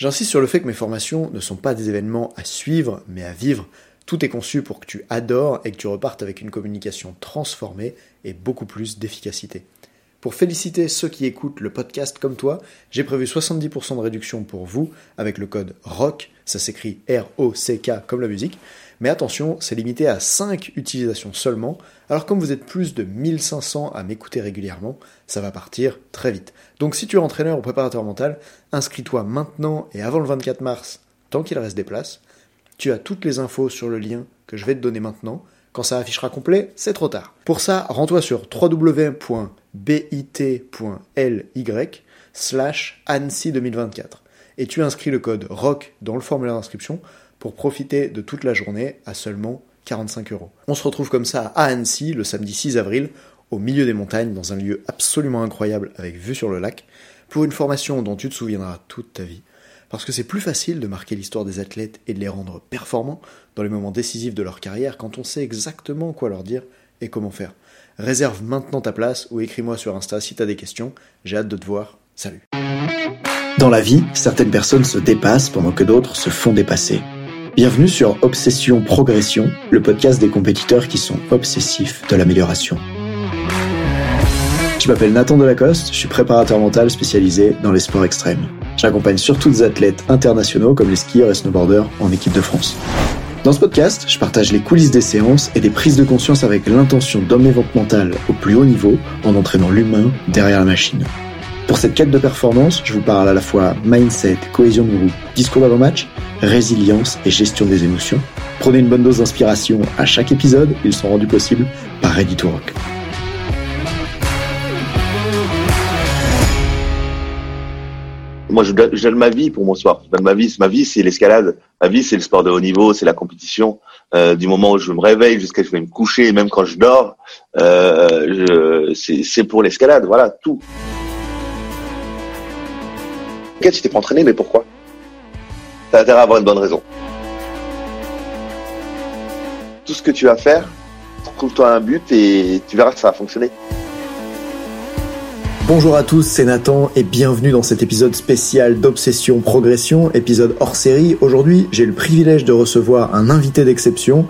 J'insiste sur le fait que mes formations ne sont pas des événements à suivre, mais à vivre. Tout est conçu pour que tu adores et que tu repartes avec une communication transformée et beaucoup plus d'efficacité. Pour féliciter ceux qui écoutent le podcast comme toi, j'ai prévu 70% de réduction pour vous avec le code ROCK, ça s'écrit R-O-C-K comme la musique, mais attention, c'est limité à 5 utilisations seulement, alors comme vous êtes plus de 1500 à m'écouter régulièrement, ça va partir très vite. Donc si tu es entraîneur ou préparateur mental, inscris-toi maintenant et avant le 24 mars, tant qu'il reste des places. Tu as toutes les infos sur le lien que je vais te donner maintenant. Quand ça affichera complet, c'est trop tard. Pour ça, rends-toi sur www.bit.ly slash ANSI 2024 et tu inscris le code ROC dans le formulaire d'inscription pour profiter de toute la journée à seulement 45 euros. On se retrouve comme ça à Annecy le samedi 6 avril, au milieu des montagnes, dans un lieu absolument incroyable avec vue sur le lac, pour une formation dont tu te souviendras toute ta vie. Parce que c'est plus facile de marquer l'histoire des athlètes et de les rendre performants dans les moments décisifs de leur carrière quand on sait exactement quoi leur dire et comment faire. Réserve maintenant ta place ou écris-moi sur Insta si t'as des questions. J'ai hâte de te voir. Salut. Dans la vie, certaines personnes se dépassent pendant que d'autres se font dépasser. Bienvenue sur Obsession Progression, le podcast des compétiteurs qui sont obsessifs de l'amélioration. Je m'appelle Nathan Delacoste, je suis préparateur mental spécialisé dans les sports extrêmes. J'accompagne surtout des athlètes internationaux comme les skieurs et snowboarders en équipe de France. Dans ce podcast, je partage les coulisses des séances et des prises de conscience avec l'intention d'emmener votre mental au plus haut niveau en entraînant l'humain derrière la machine. Pour cette quête de performance, je vous parle à la fois mindset, cohésion de groupe, discours d'avant-match, résilience et gestion des émotions. Prenez une bonne dose d'inspiration à chaque épisode, ils sont rendus possibles par Ready to Rock. Moi, je donne, ma vie pour mon sport. Je donne ma vie. Ma vie, c'est l'escalade. Ma vie, c'est le sport de haut niveau, c'est la compétition. Euh, du moment où je me réveille jusqu'à je vais me coucher, même quand je dors, euh, c'est pour l'escalade. Voilà, tout. Ok, tu t'es pas entraîné, mais pourquoi? T'as intérêt à avoir une bonne raison. Tout ce que tu vas faire, trouve-toi un but et tu verras que ça va fonctionner. Bonjour à tous, c'est Nathan et bienvenue dans cet épisode spécial d'Obsession Progression, épisode hors série. Aujourd'hui, j'ai le privilège de recevoir un invité d'exception,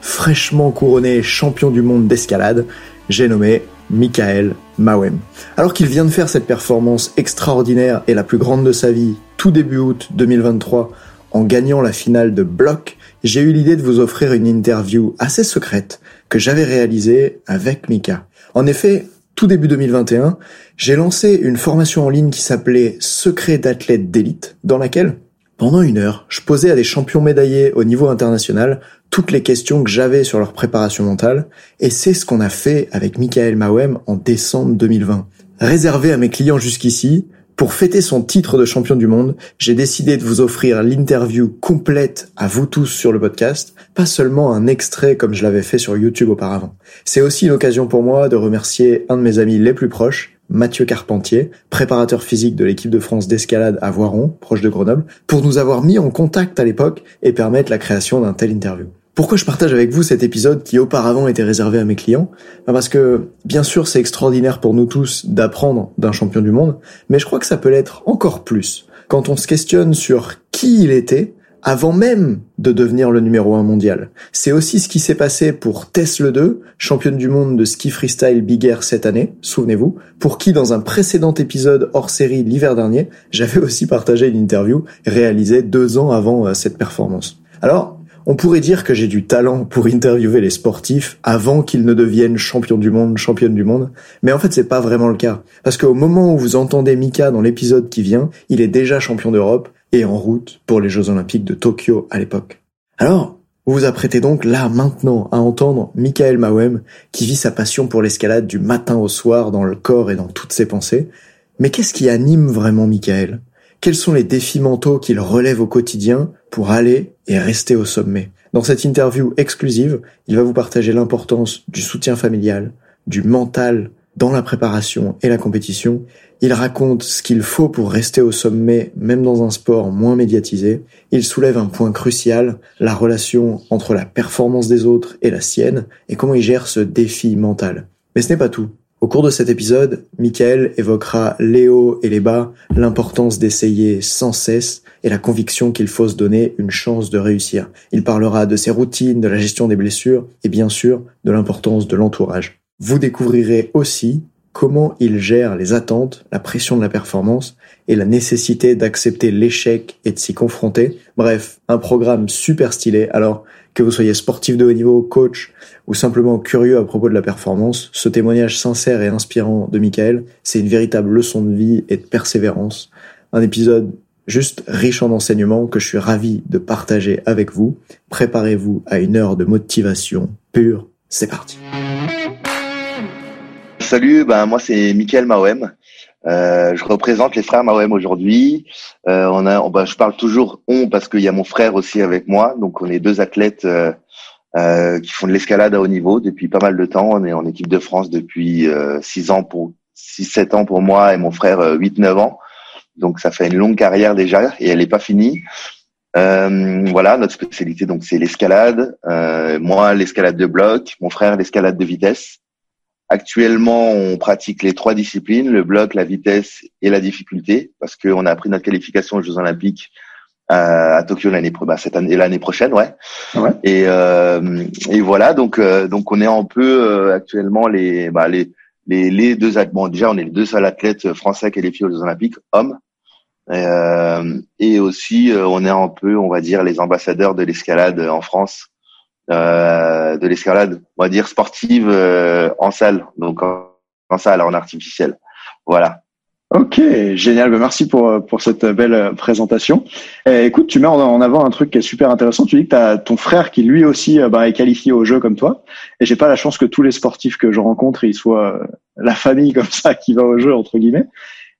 fraîchement couronné champion du monde d'escalade. J'ai nommé Michael Mawem. Alors qu'il vient de faire cette performance extraordinaire et la plus grande de sa vie tout début août 2023 en gagnant la finale de bloc, j'ai eu l'idée de vous offrir une interview assez secrète que j'avais réalisée avec Mika. En effet, tout début 2021, j'ai lancé une formation en ligne qui s'appelait Secret d'athlète d'élite, dans laquelle, pendant une heure, je posais à des champions médaillés au niveau international toutes les questions que j'avais sur leur préparation mentale, et c'est ce qu'on a fait avec Michael Mawem en décembre 2020. Réservé à mes clients jusqu'ici, pour fêter son titre de champion du monde, j'ai décidé de vous offrir l'interview complète à vous tous sur le podcast, pas seulement un extrait comme je l'avais fait sur YouTube auparavant. C'est aussi l'occasion pour moi de remercier un de mes amis les plus proches, Mathieu Carpentier, préparateur physique de l'équipe de France d'escalade à Voiron, proche de Grenoble, pour nous avoir mis en contact à l'époque et permettre la création d'un tel interview. Pourquoi je partage avec vous cet épisode qui auparavant était réservé à mes clients? Parce que, bien sûr, c'est extraordinaire pour nous tous d'apprendre d'un champion du monde, mais je crois que ça peut l'être encore plus quand on se questionne sur qui il était avant même de devenir le numéro un mondial. C'est aussi ce qui s'est passé pour Tesla 2, championne du monde de ski freestyle Big Air cette année, souvenez-vous, pour qui dans un précédent épisode hors série l'hiver dernier, j'avais aussi partagé une interview réalisée deux ans avant euh, cette performance. Alors, on pourrait dire que j'ai du talent pour interviewer les sportifs avant qu'ils ne deviennent champions du monde, championnes du monde, mais en fait c'est pas vraiment le cas. Parce qu'au moment où vous entendez Mika dans l'épisode qui vient, il est déjà champion d'Europe, et en route pour les Jeux Olympiques de Tokyo à l'époque. Alors, vous vous apprêtez donc là maintenant à entendre Michael Mawem qui vit sa passion pour l'escalade du matin au soir dans le corps et dans toutes ses pensées. Mais qu'est-ce qui anime vraiment Michael? Quels sont les défis mentaux qu'il relève au quotidien pour aller et rester au sommet? Dans cette interview exclusive, il va vous partager l'importance du soutien familial, du mental dans la préparation et la compétition. Il raconte ce qu'il faut pour rester au sommet, même dans un sport moins médiatisé. Il soulève un point crucial, la relation entre la performance des autres et la sienne, et comment il gère ce défi mental. Mais ce n'est pas tout. Au cours de cet épisode, Michael évoquera les hauts et les bas, l'importance d'essayer sans cesse et la conviction qu'il faut se donner une chance de réussir. Il parlera de ses routines, de la gestion des blessures et bien sûr de l'importance de l'entourage. Vous découvrirez aussi comment il gère les attentes, la pression de la performance et la nécessité d'accepter l'échec et de s'y confronter. Bref, un programme super stylé. Alors, que vous soyez sportif de haut niveau, coach ou simplement curieux à propos de la performance, ce témoignage sincère et inspirant de Michael, c'est une véritable leçon de vie et de persévérance. Un épisode juste riche en enseignements que je suis ravi de partager avec vous. Préparez-vous à une heure de motivation pure. C'est parti. Salut, ben moi c'est Michael Mahem. Euh, je représente les frères Mahem aujourd'hui. Euh, on a, ben, je parle toujours on parce qu'il y a mon frère aussi avec moi. Donc on est deux athlètes euh, euh qui font de l'escalade à haut niveau depuis pas mal de temps. On est en équipe de France depuis euh, six ans pour six sept ans pour moi et mon frère euh, huit neuf ans. Donc ça fait une longue carrière déjà et elle n'est pas finie. voilà, notre spécialité donc c'est l'escalade. moi l'escalade de bloc, mon frère l'escalade de vitesse. Actuellement, on pratique les trois disciplines, le bloc, la vitesse et la difficulté, parce qu'on a pris notre qualification aux Jeux Olympiques à, Tokyo l'année bah, cette année l'année prochaine, ouais. ouais. Et, euh, et voilà, donc euh, donc on est un peu euh, actuellement les bah, les les, les deux bon déjà on est les deux seuls athlètes français qualifiés aux Jeux Olympiques hommes. Euh, et aussi on est un peu on va dire les ambassadeurs de l'escalade en France de l'escalade, on va dire sportive euh, en salle, donc en, salle, en artificiel. Voilà. Ok, génial. Ben, merci pour pour cette belle présentation. Eh, écoute, tu mets en avant un truc qui est super intéressant. Tu dis que tu as ton frère qui lui aussi euh, bah, est qualifié au jeu comme toi. Et j'ai pas la chance que tous les sportifs que je rencontre, ils soient la famille comme ça qui va au jeu entre guillemets.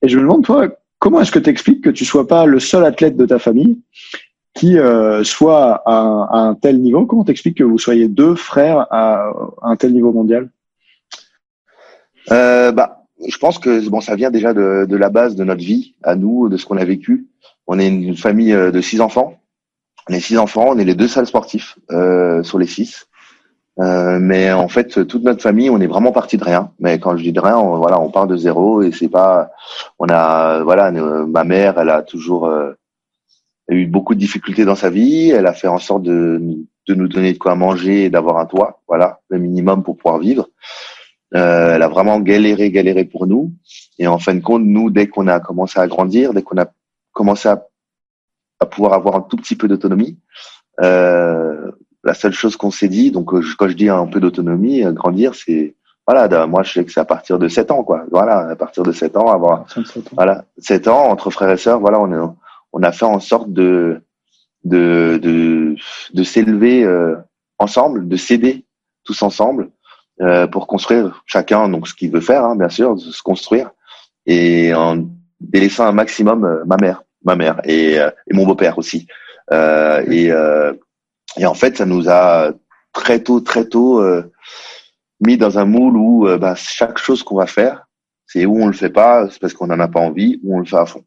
Et je me demande toi, comment est-ce que tu expliques que tu sois pas le seul athlète de ta famille qui euh, soit à, un tel niveau. Comment t'expliques que vous soyez deux frères à, un tel niveau mondial? Euh, Bah, je pense que bon, ça vient déjà de, de, la base de notre vie, à nous, de ce qu'on a vécu. On est une famille euh, de six enfants. On est six enfants, on est les deux seuls sportifs euh, sur les six. Euh, mais en fait, toute notre famille, on est vraiment parti de rien. Mais quand je dis de rien, on, voilà, on part de zéro et c'est pas. On a, voilà, ma mère, elle a toujours euh, a eu beaucoup de difficultés dans sa vie. Elle a fait en sorte de, de nous donner de quoi manger et d'avoir un toit, voilà, le minimum pour pouvoir vivre. Euh, elle a vraiment galéré, galéré pour nous. Et en fin de compte, nous, dès qu'on a commencé à grandir, dès qu'on a commencé à, à, pouvoir avoir un tout petit peu d'autonomie, euh, la seule chose qu'on s'est dit, donc euh, quand je dis un peu d'autonomie, euh, grandir, c'est voilà, moi je sais que c'est à partir de 7 ans, quoi. Voilà, à partir de 7 ans, avoir voilà 7 ans entre frères et sœurs, voilà, on est on a fait en sorte de de de, s'élever euh, ensemble, de s'aider tous ensemble euh, pour construire chacun donc ce qu'il veut faire, hein, bien sûr, de se construire et en délaissant un maximum euh, ma mère, ma mère et, mon beau-père aussi. et en fait, ça nous a très tôt, très tôt mis dans un moule où bah, chaque chose qu'on va faire, c'est où on le fait pas, c'est parce qu'on en a pas envie, ou on le fait à fond.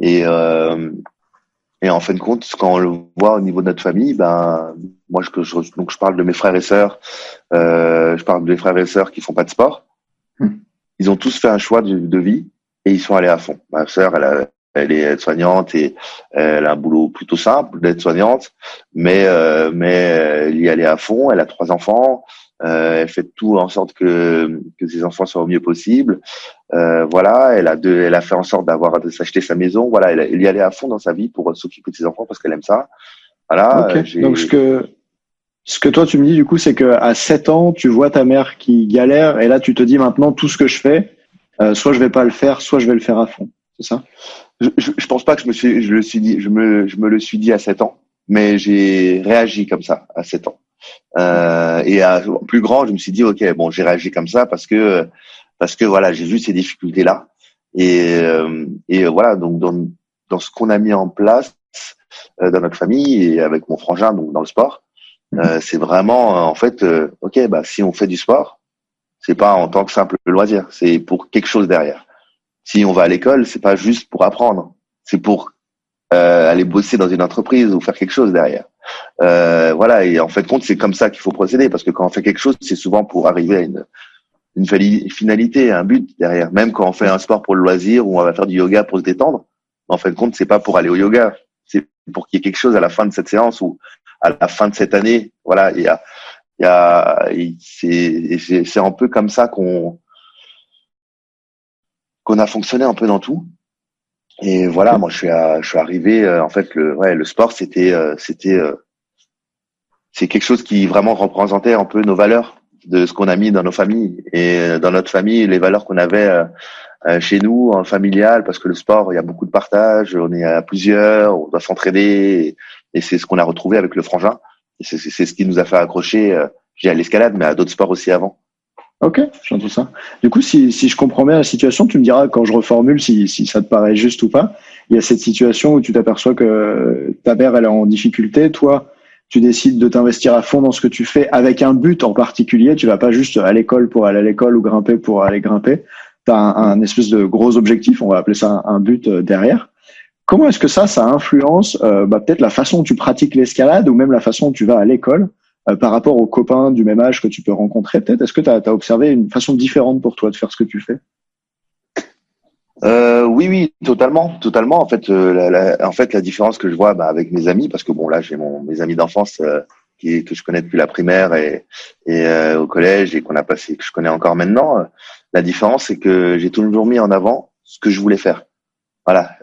Et, euh, et en fin de compte, quand on le voit au niveau de notre famille, ben moi je, je donc je parle de mes frères et sœurs, euh, je parle de mes frères et sœurs qui font pas de sport. Hmm. Ils ont tous fait un choix de, de, vie et ils sont allés à fond. Ma sœur, elle, a, elle est aide-soignante et elle a un boulot plutôt simple d'aide-soignante, mais euh, mais elle y allait à fond. Elle a trois enfants. Euh, elle fait tout en sorte que que ses enfants soient au mieux possible. Euh, voilà, elle a deux, elle a fait en sorte d'avoir de s'acheter sa maison. Voilà, elle, elle, y allait à fond dans sa vie pour s'occuper de ses enfants parce qu'elle aime ça. Voilà. Euh, Donc ce que ce que toi tu me dis du coup, c'est que à 7 ans, tu vois ta mère qui galère et là tu te dis maintenant tout ce que je fais, euh, soit je vais pas le faire, soit je vais le faire à fond. C'est ça? Je, je, je, pense pas que je me suis, je le suis dit, je me, je me le suis dit à 7 ans, mais j'ai réagi comme ça à 7 ans. Euh, et à plus grand, je me suis dit ok, bon, j'ai réagi comme ça parce que parce que voilà, j'ai vu ces difficultés là et euh, et voilà donc dans dans ce qu'on a mis en place euh, dans notre famille et avec mon frangin, donc dans le sport. Mhm. Euh, c'est vraiment, en fait, ok, bah si on fait du sport, c'est pas en tant que simple loisir, c'est pour quelque chose derrière. Si on va à l'école, c'est pas juste pour apprendre, c'est pour aller bosser dans une entreprise ou faire quelque chose derrière. Euh, voilà, et en fait compte, c'est comme ça qu'il faut procéder, parce que quand on fait quelque chose, c'est souvent pour arriver à une, finalité, un but derrière. Même quand on fait un sport pour le loisir ou on va faire du yoga pour se détendre, en fait compte, c'est pas pour aller au yoga, c'est pour qu'il y ait quelque chose à la fin de cette séance ou à la fin de cette année. Voilà, il a, c'est un peu comme ça qu'on qu'on a fonctionné un peu dans tout. Et voilà, moi je suis, je suis arrivé. Euh, en fait, le, ouais, le sport, c'était, euh, c'était, euh, c'est quelque chose qui vraiment représentait un peu nos valeurs de ce qu'on a mis dans nos familles et dans notre famille, les valeurs qu'on avait chez nous en familial, parce que le sport, il y a beaucoup de partage, on est à plusieurs, on doit s'entraider, et, c'est ce qu'on a retrouvé avec le frangin. Et c'est, c'est ce qui nous a fait accrocher, j'ai à l'escalade, mais à d'autres sports aussi avant. Ok, j'entends ça. Du coup, si, si je comprends bien la situation, tu me diras quand je reformule si, si ça te paraît juste ou pas. Il y a cette situation où tu t'aperçois que ta mère elle est en difficulté, toi tu décides de t'investir à fond dans ce que tu fais avec un but en particulier. Tu vas pas juste à l'école pour aller à l'école ou grimper pour aller grimper. Tu as un, espèce de gros objectif, on va appeler ça un, but euh, derrière. Comment est-ce que ça, ça influence euh, bah, peut-être la façon dont tu pratiques l'escalade ou même la façon dont tu vas à l'école par rapport aux copains du même âge que tu peux rencontrer peut-être Est-ce que tu as, observé une façon différente pour toi de faire ce que tu fais? Euh, oui, oui, totalement, totalement. En fait, euh, la, en fait, la différence que je vois bah, avec mes amis, parce que bon, là, j'ai mon mes amis d'enfance euh, qui que je connais depuis la primaire et, et au collège et qu'on a passé, que je connais encore maintenant. la différence, c'est que j'ai toujours mis en avant ce que je voulais faire. Voilà.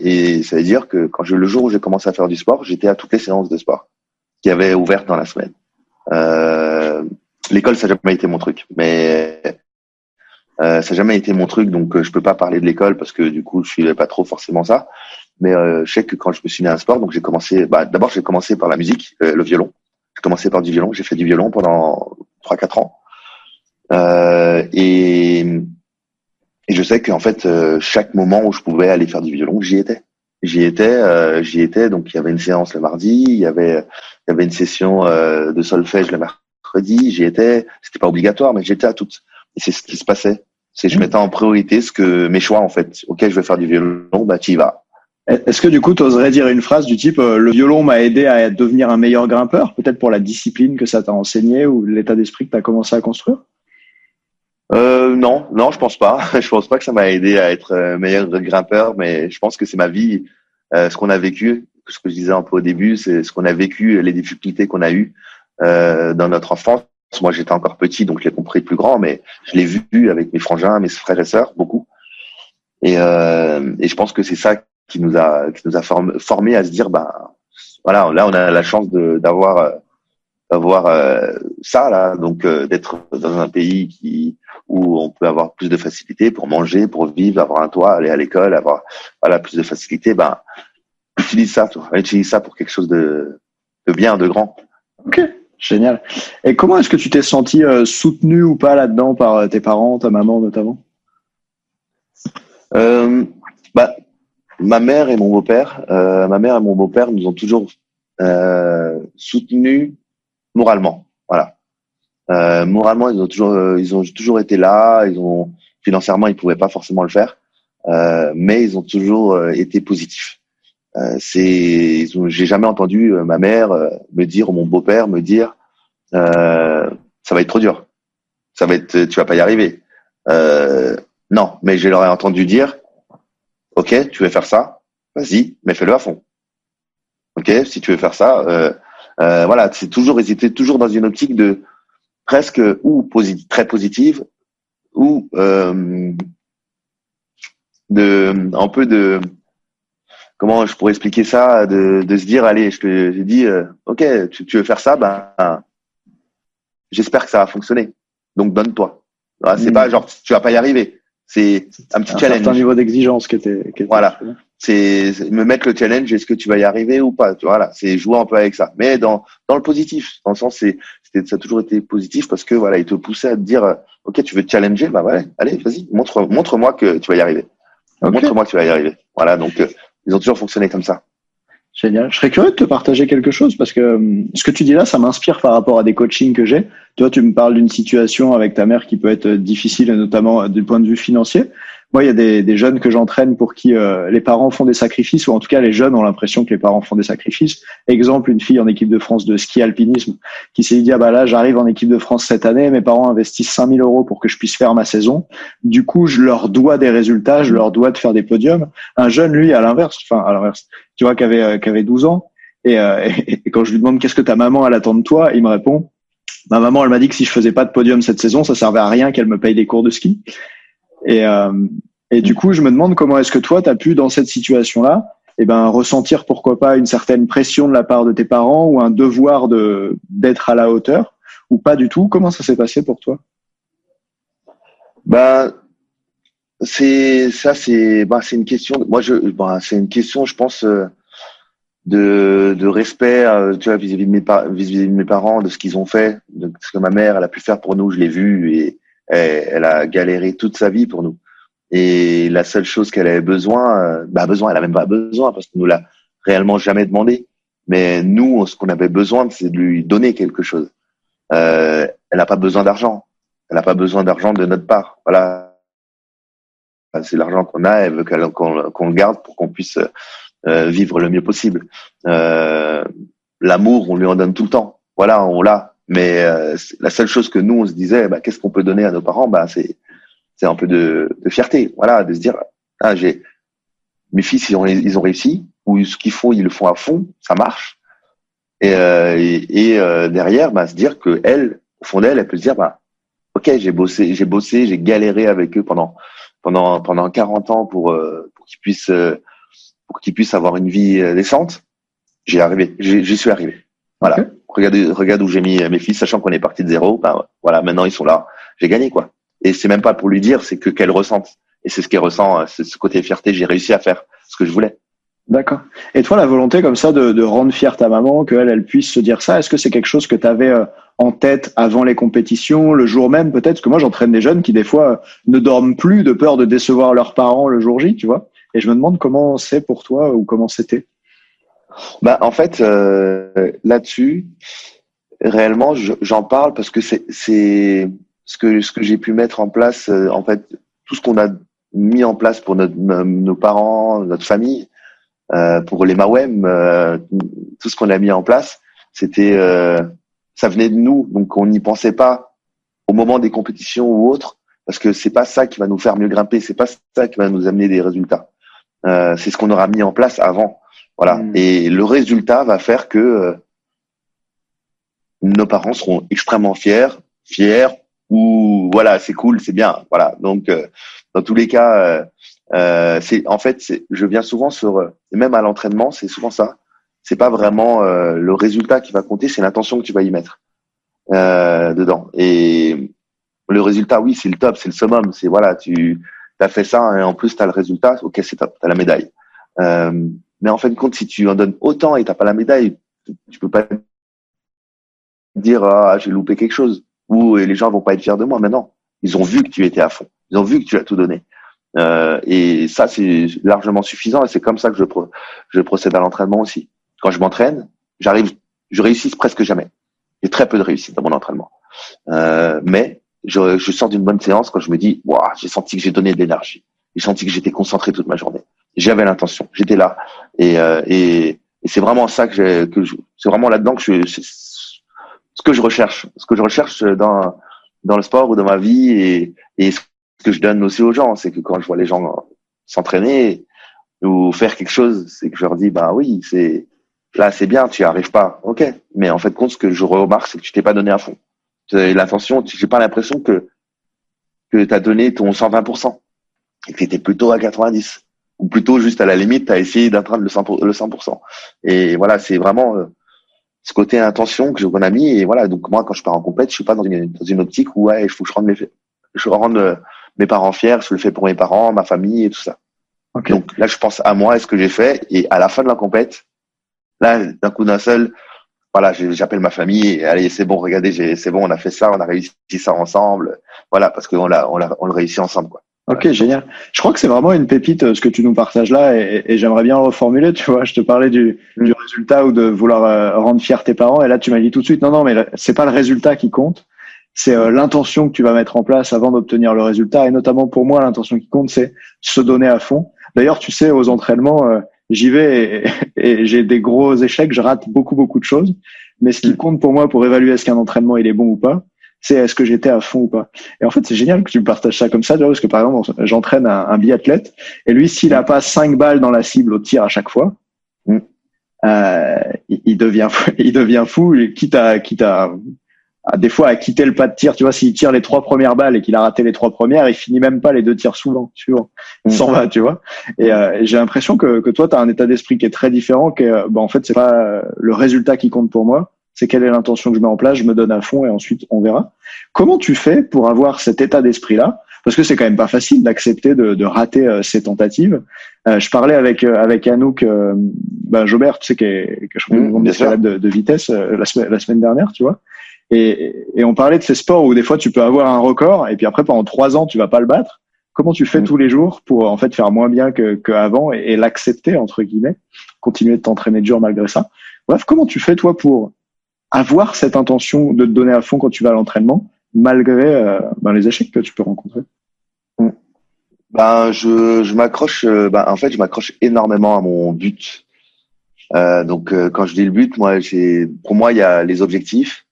et ça veut dire que quand je, le jour où j'ai commencé à faire du sport, j'étais à toutes les séances de sport qui avait ouvert dans la semaine. Euh, L'école, ça n'a jamais été mon truc, mais euh, ça n'a jamais été mon truc, donc euh, je peux pas parler de l'école parce que du coup, je suivais pas trop forcément ça. Mais euh, je sais que quand je me suis mis à un sport, donc j'ai commencé. Bah, D'abord, j'ai commencé par la musique, euh, le violon. J'ai commencé par du violon. J'ai fait du violon pendant trois quatre ans. Euh, et, et je sais qu'en fait, chaque moment où je pouvais aller faire du violon, j'y étais. J'y étais, j'y étais. Donc il y avait une séance le mardi, il y avait il y avait une session euh, de solfège le mercredi, j'y étais, c'était pas obligatoire, mais j'étais à toutes. Et c'est ce qui se passait. C'est je mmh. mettais en priorité ce que mes choix en fait. Ok, je vais faire du violon, bah tu y vas. Est-ce que du coup, tu oserais dire une phrase du type euh, le violon m'a aidé à devenir un meilleur grimpeur, peut-être pour la discipline que ça t'a enseigné ou l'état d'esprit que tu as commencé à construire? Euh, non, non, je pense pas. je pense pas que ça m'a aidé à être euh, meilleur grimpeur, mais je pense que c'est ma vie, euh, ce qu'on a vécu, ce que je disais un peu au début, c'est ce qu'on a vécu, les difficultés qu'on a eues euh, dans notre enfance. Moi, j'étais encore petit, donc je l'ai compris plus grand, mais je l'ai vu avec mes frangins, mes frères et sœurs, beaucoup. Et, euh, et je pense que c'est ça qui nous a qui nous a formé à se dire, ben voilà, là, on a la chance d'avoir d'avoir euh, ça là, donc d'être dans un pays qui où on peut avoir plus de facilité pour manger, pour vivre, avoir un toit, aller à l'école, avoir voilà plus de facilité. Ben utilise ça, toi. Utilise ça pour quelque chose de, de bien, de grand. Ok, génial. Et comment est-ce que tu t'es senti euh, soutenu ou pas là-dedans par euh, tes parents, ta maman notamment? Euh, bah, ma mère et mon beau-père, euh, ma mère et mon beau-père nous ont toujours euh, soutenus moralement. Voilà. Euh, moralement, ils ont toujours, ils ont toujours été là. Ils ont financièrement, ils pouvaient pas forcément le faire, mais ils ont toujours été positifs. Euh, c'est, j'ai jamais entendu euh, ma mère euh, me dire ou mon beau-père me dire, ça va être trop dur, ça va être, tu vas pas y arriver. non, mais je leur ai entendu dire, ok, tu veux faire ça, vas-y, mais fais-le à fond. Ok, si tu veux faire ça, euh, voilà, c'est toujours hésiter, toujours dans une optique de presque ou positive, très positive ou euh, de un peu de comment je pourrais expliquer ça, de, de se dire, allez, je te j'ai dit, euh, ok, tu, tu, veux faire ça, ben, j'espère que ça va fonctionner. Donc donne-toi. C'est pas mm. genre tu vas pas y arriver. C'est un petit challenge. un niveau d'exigence qui était. Qui était voilà. C'est me mettre le challenge. Est-ce que tu vas y arriver ou pas Voilà. C'est jouer un peu avec ça, mais dans dans le positif. Dans le sens, c'est ça a toujours été positif parce que voilà, il te poussait à te dire, ok, tu veux te challenger, bah ouais, allez, vas-y, montre montre-moi que tu vas y arriver. Montre-moi que tu vas y arriver. Voilà. Donc euh, ils ont toujours fonctionné comme ça. Génial. Je serais curieux de te partager quelque chose parce que hum, ce que tu dis là, ça m'inspire par rapport à des coachings que j'ai. Toi, tu me parles d'une situation avec ta mère qui peut être difficile, notamment du point de vue financier. Moi, il y a des, des jeunes que j'entraîne pour qui euh, les parents font des sacrifices, ou en tout cas les jeunes ont l'impression que les parents font des sacrifices. Exemple, une fille en équipe de France de ski alpinisme qui s'est dit ah bah là j'arrive en équipe de France cette année, mes parents investissent 5000 euros pour que je puisse faire ma saison. Du coup, je leur dois des résultats, je leur dois de faire des podiums. Un jeune, lui, à l'inverse, enfin à l'inverse, tu vois, qui avait euh, qui avait 12 ans, et, euh, et, quand je lui demande qu'est-ce que ta maman elle attend de toi, il me répond ma maman elle m'a dit que si je faisais pas de podium cette saison, ça servait à rien qu'elle me paye des cours de ski. Et, euh, du coup, je me demande comment est-ce que toi, tu as pu, dans cette situation-là, eh ben, ressentir, pourquoi pas, une certaine pression de la part de tes parents ou un devoir de d'être à la hauteur ou pas du tout? Comment ça s'est passé pour toi? Ben, c'est ça, c'est bah, c'est une question. Moi, je, bah, c'est une question, je pense, euh, de, de respect, euh, tu vois, vis-à-vis de mes parents, de ce qu'ils ont fait, de ce que ma mère, elle a pu faire pour nous. Je l'ai vu et elle, a galéré toute sa vie pour nous. Et la seule chose qu'elle avait besoin, euh, bah besoin, elle a même pas besoin parce qu'on nous l'a réellement jamais demandé. Mais nous, ce qu'on avait besoin, c'est de lui donner quelque chose. Euh, elle n'a pas besoin d'argent. Elle n'a pas besoin d'argent de notre part. Voilà, c'est l'argent qu'on a. Elle veut qu'on le garde pour qu'on puisse euh, vivre le mieux possible. Euh, L'amour, on lui en donne tout le temps. Voilà, on l'a. Mais euh, la seule chose que nous, on se disait, bah, qu'est-ce qu'on peut donner à nos parents? Bah, C'est c'est un peu de, de, fierté. Voilà, de se dire, ah, j'ai mes fils, ils ont, ils ont réussi, ou ce qu'ils font, ils le font à fond, ça marche. Et, euh, et, euh, derrière, bah, se dire que elle, au fond d'elle, elle peut se dire, bah, ok, j'ai bossé, j'ai bossé, j'ai galéré avec eux pendant pendant pendant 40 ans pour euh, pour qu'ils puissent pour qu'ils puissent avoir une vie décente. J'ai arrivé, j'y suis arrivé. Voilà. Regardez, regarde où j'ai mis mes fils, sachant qu'on est parti de zéro. Bah, voilà, maintenant ils sont là. J'ai gagné quoi. Et c'est même pas pour lui dire, c'est que qu'elle ressente. Et c'est ce qu'elle ressent, c'est ce côté fierté. J'ai réussi à faire ce que je voulais. D'accord. Et toi, la volonté comme ça de, de rendre fière ta maman, qu'elle elle puisse se dire ça, est-ce que c'est quelque chose que tu avais euh, en tête avant les compétitions, le jour même peut-être? Parce que moi, j'entraîne des jeunes qui des fois euh, ne dorment plus de peur de décevoir leurs parents le jour J, tu vois. Et je me demande comment c'est pour toi ou comment c'était. Bah, en fait, euh, là-dessus, réellement, j'en parle parce que c'est ce que ce que j'ai pu mettre en place, euh, en fait, tout ce qu'on a mis en place pour notre, nos parents, notre famille, euh, pour les Mawem, euh, tout ce qu'on a mis en place, c'était euh, ça venait de nous, donc on n'y pensait pas au moment des compétitions ou autres, parce que c'est pas ça qui va nous faire mieux grimper, c'est pas ça qui va nous amener des résultats. Euh, c'est ce qu'on aura mis en place avant, voilà. Hmm. Et le résultat va faire que nos parents seront extrêmement fiers, fiers ou voilà, c'est cool, c'est bien, voilà. Donc euh, dans tous les cas, euh, euh c'est en fait, je viens souvent sur, euh, même à l'entraînement, c'est souvent ça. C'est pas vraiment le résultat qui va compter, c'est l'intention que tu vas y mettre dedans. Et le résultat, oui, c'est le top, c'est le summum, c'est voilà, tu as fait ça et en plus tu as le résultat, ok, c'est top, tu as la médaille. Mais en fin de compte, si tu en donnes autant et t'as pas la médaille, tu peux pas dire ah j'ai loupé quelque chose où les gens vont pas être fiers de moi. Mais non, ils ont vu que tu étais à fond. Ils ont vu que tu as tout donné. Euh, et ça, c'est largement suffisant. Et c'est comme ça que je, je procède à l'entraînement aussi. Quand je m'entraîne, j'arrive, je réussis presque jamais. J'ai très peu de réussite dans mon entraînement. Euh, mais je, je sors d'une bonne séance quand je me dis, waouh, j'ai senti que j'ai donné de l'énergie. J'ai senti que j'étais concentré toute ma journée. J'avais l'intention. J'étais là. Et, euh, et, et c'est vraiment ça que, que c'est vraiment là-dedans que je, ce que je recherche, ce que je recherche dans dans le sport ou dans ma vie et, et ce que je donne aussi aux gens, c'est que quand je vois les gens s'entraîner ou faire quelque chose, c'est que je leur dis bah oui, c'est là c'est bien, tu n'y arrives pas, ok, mais en fait compte ce que je remarque c'est que tu t'es pas donné à fond. L'attention, j'ai pas l'impression que que tu as donné ton 120% et que tu étais plutôt à 90 ou plutôt juste à la limite, tu as essayé d'atteindre le 100%, le 100%. Et voilà, c'est vraiment euh, ce côté intention que qu'on a mis et voilà donc moi quand je pars en compète je suis pas dans une dans une optique où ouais il faut que je rende mes je rende euh, mes parents fiers je le fais pour mes parents ma famille et tout ça. Donc là je pense à moi et ce que j'ai fait. Et à la fin de la compète là d'un coup d'un seul voilà j'appelle ma famille et allez c'est bon regardez c'est bon on a fait ça on a réussi ça ensemble. Voilà parce qu'on l'a on l'a on le réussit ensemble quoi Ok, génial. Je crois que c'est vraiment une pépite euh, ce que tu nous partages là et, j'aimerais bien le reformuler. Tu vois, je te parlais du, mm. du résultat ou de vouloir euh, rendre fier tes parents et là tu m'as dit tout de suite non non mais c'est pas le résultat qui compte, c'est euh, l'intention que tu vas mettre en place avant d'obtenir le résultat et notamment pour moi l'intention qui compte c'est se donner à fond. D'ailleurs tu sais aux entraînements j'y vais et, et j'ai des gros échecs, je rate beaucoup beaucoup de choses, mais ce qui mm. compte pour moi pour évaluer est-ce qu'un entraînement il est bon ou pas c'est est-ce que j'étais à fond ou pas. Et en fait, c'est génial que tu me partages ça comme ça, parce que par exemple, j'entraîne un, un, biathlète, et lui, s'il a pas cinq balles dans la cible au tir à chaque fois, euh, il, devient fou, il devient fou, quitte à, quitte à, à, des fois à quitter le pas de tir. Tu vois, s'il tire les trois premières balles et qu'il a raté les trois premières, il finit même pas les deux tirs souvent. Tu vois, il s'en va, tu vois. Et, euh, j'ai l'impression que, que toi, tu as un état d'esprit qui est très différent. Que, bon, en fait, c'est pas le résultat qui compte pour moi c'est quelle est l'intention que je mets en place, je me donne à fond et ensuite on verra. Comment tu fais pour avoir cet état d'esprit-là? Parce que c'est quand même pas facile d'accepter de, de, rater euh, ces tentatives. Euh, je parlais avec euh, avec Anouk euh, ben Jobert, tu sais, qui est, qui est de, de, vitesse la, semaine, la semaine dernière, tu vois. Et, et on parlait de ces sports où des fois tu peux avoir un record et puis après pendant trois ans tu vas pas le battre. Comment tu fais mm. tous les jours pour en fait faire moins bien que qu'avant et, et l'accepter entre guillemets, continuer de t'entraîner dur malgré ça? Bref, comment tu fais toi pour avoir cette intention de te donner à fond quand tu vas à l'entraînement, malgré euh, ben, les échecs que tu peux rencontrer mm. Ben, je, je m'accroche. Euh, ben, en fait, je m'accroche énormément à mon but. Euh, donc, euh, quand je dis le but, moi, j'ai, pour moi, il y a les objectifs.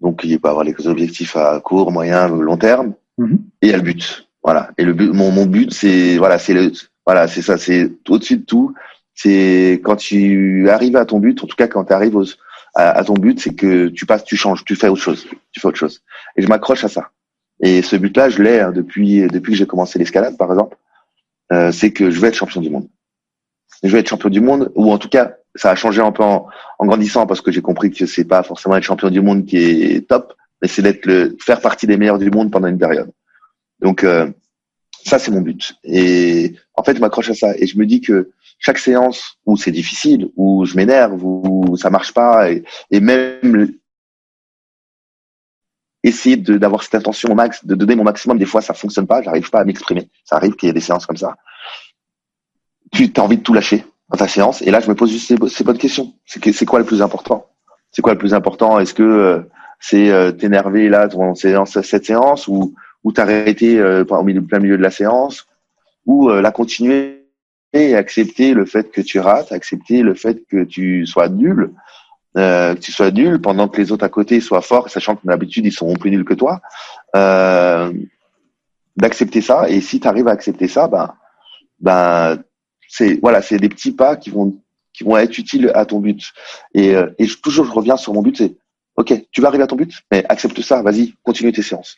Donc, il peut avoir les objectifs à court, moyen, long terme, mm-hmm. et il y a le but. Voilà. Et le but, mon, mon but, c'est voilà, c'est le, voilà, c'est ça, c'est au-dessus de tout. C'est quand tu arrives à ton but, en tout cas quand tu arrives aux, à, ton but, c'est que tu passes, tu changes, tu fais autre chose, tu fais autre chose. Et je m'accroche à ça. Et ce but-là, je l'ai hein, depuis depuis que j'ai commencé l'escalade, par exemple. Euh, c'est que je vais être champion du monde. Je vais être champion du monde, ou en tout cas, ça a changé un peu en, grandissant parce que j'ai compris que c'est pas forcément être champion du monde qui est top, mais c'est d'être le faire partie des meilleurs du monde pendant une période. Donc euh, ça, c'est mon but. Et en fait, je m'accroche à ça et je me dis que chaque séance où c'est difficile, où je m'énerve, où ça marche pas, et, même essayer d'avoir cette intention au max, de donner mon maximum. Des fois, ça fonctionne pas, j'arrive pas à m'exprimer. Ça arrive qu'il y ait des séances comme ça. Tu as envie de tout lâcher dans ta séance. Et là, je me pose juste ces, bonnes questions. C'est quoi le plus important? C'est quoi le plus important? Est-ce que euh, c'est euh, t'énerver là dans cette séance ou t'arrêter euh, au milieu, plein milieu de la séance? Ou la continuer et accepter le fait que tu rates, accepter le fait que tu sois nul, euh, que tu sois nul pendant que les autres à côté soient forts, sachant que d'habitude ils seront plus nuls que toi. Euh, d'accepter ça et si tu arrives à accepter ça, ben, ben c'est voilà, c'est des petits pas qui vont qui vont être utiles à ton but. Et, euh, et toujours je reviens sur mon but, c'est ok, tu vas arriver à ton but, mais accepte ça, vas-y, continue tes séances.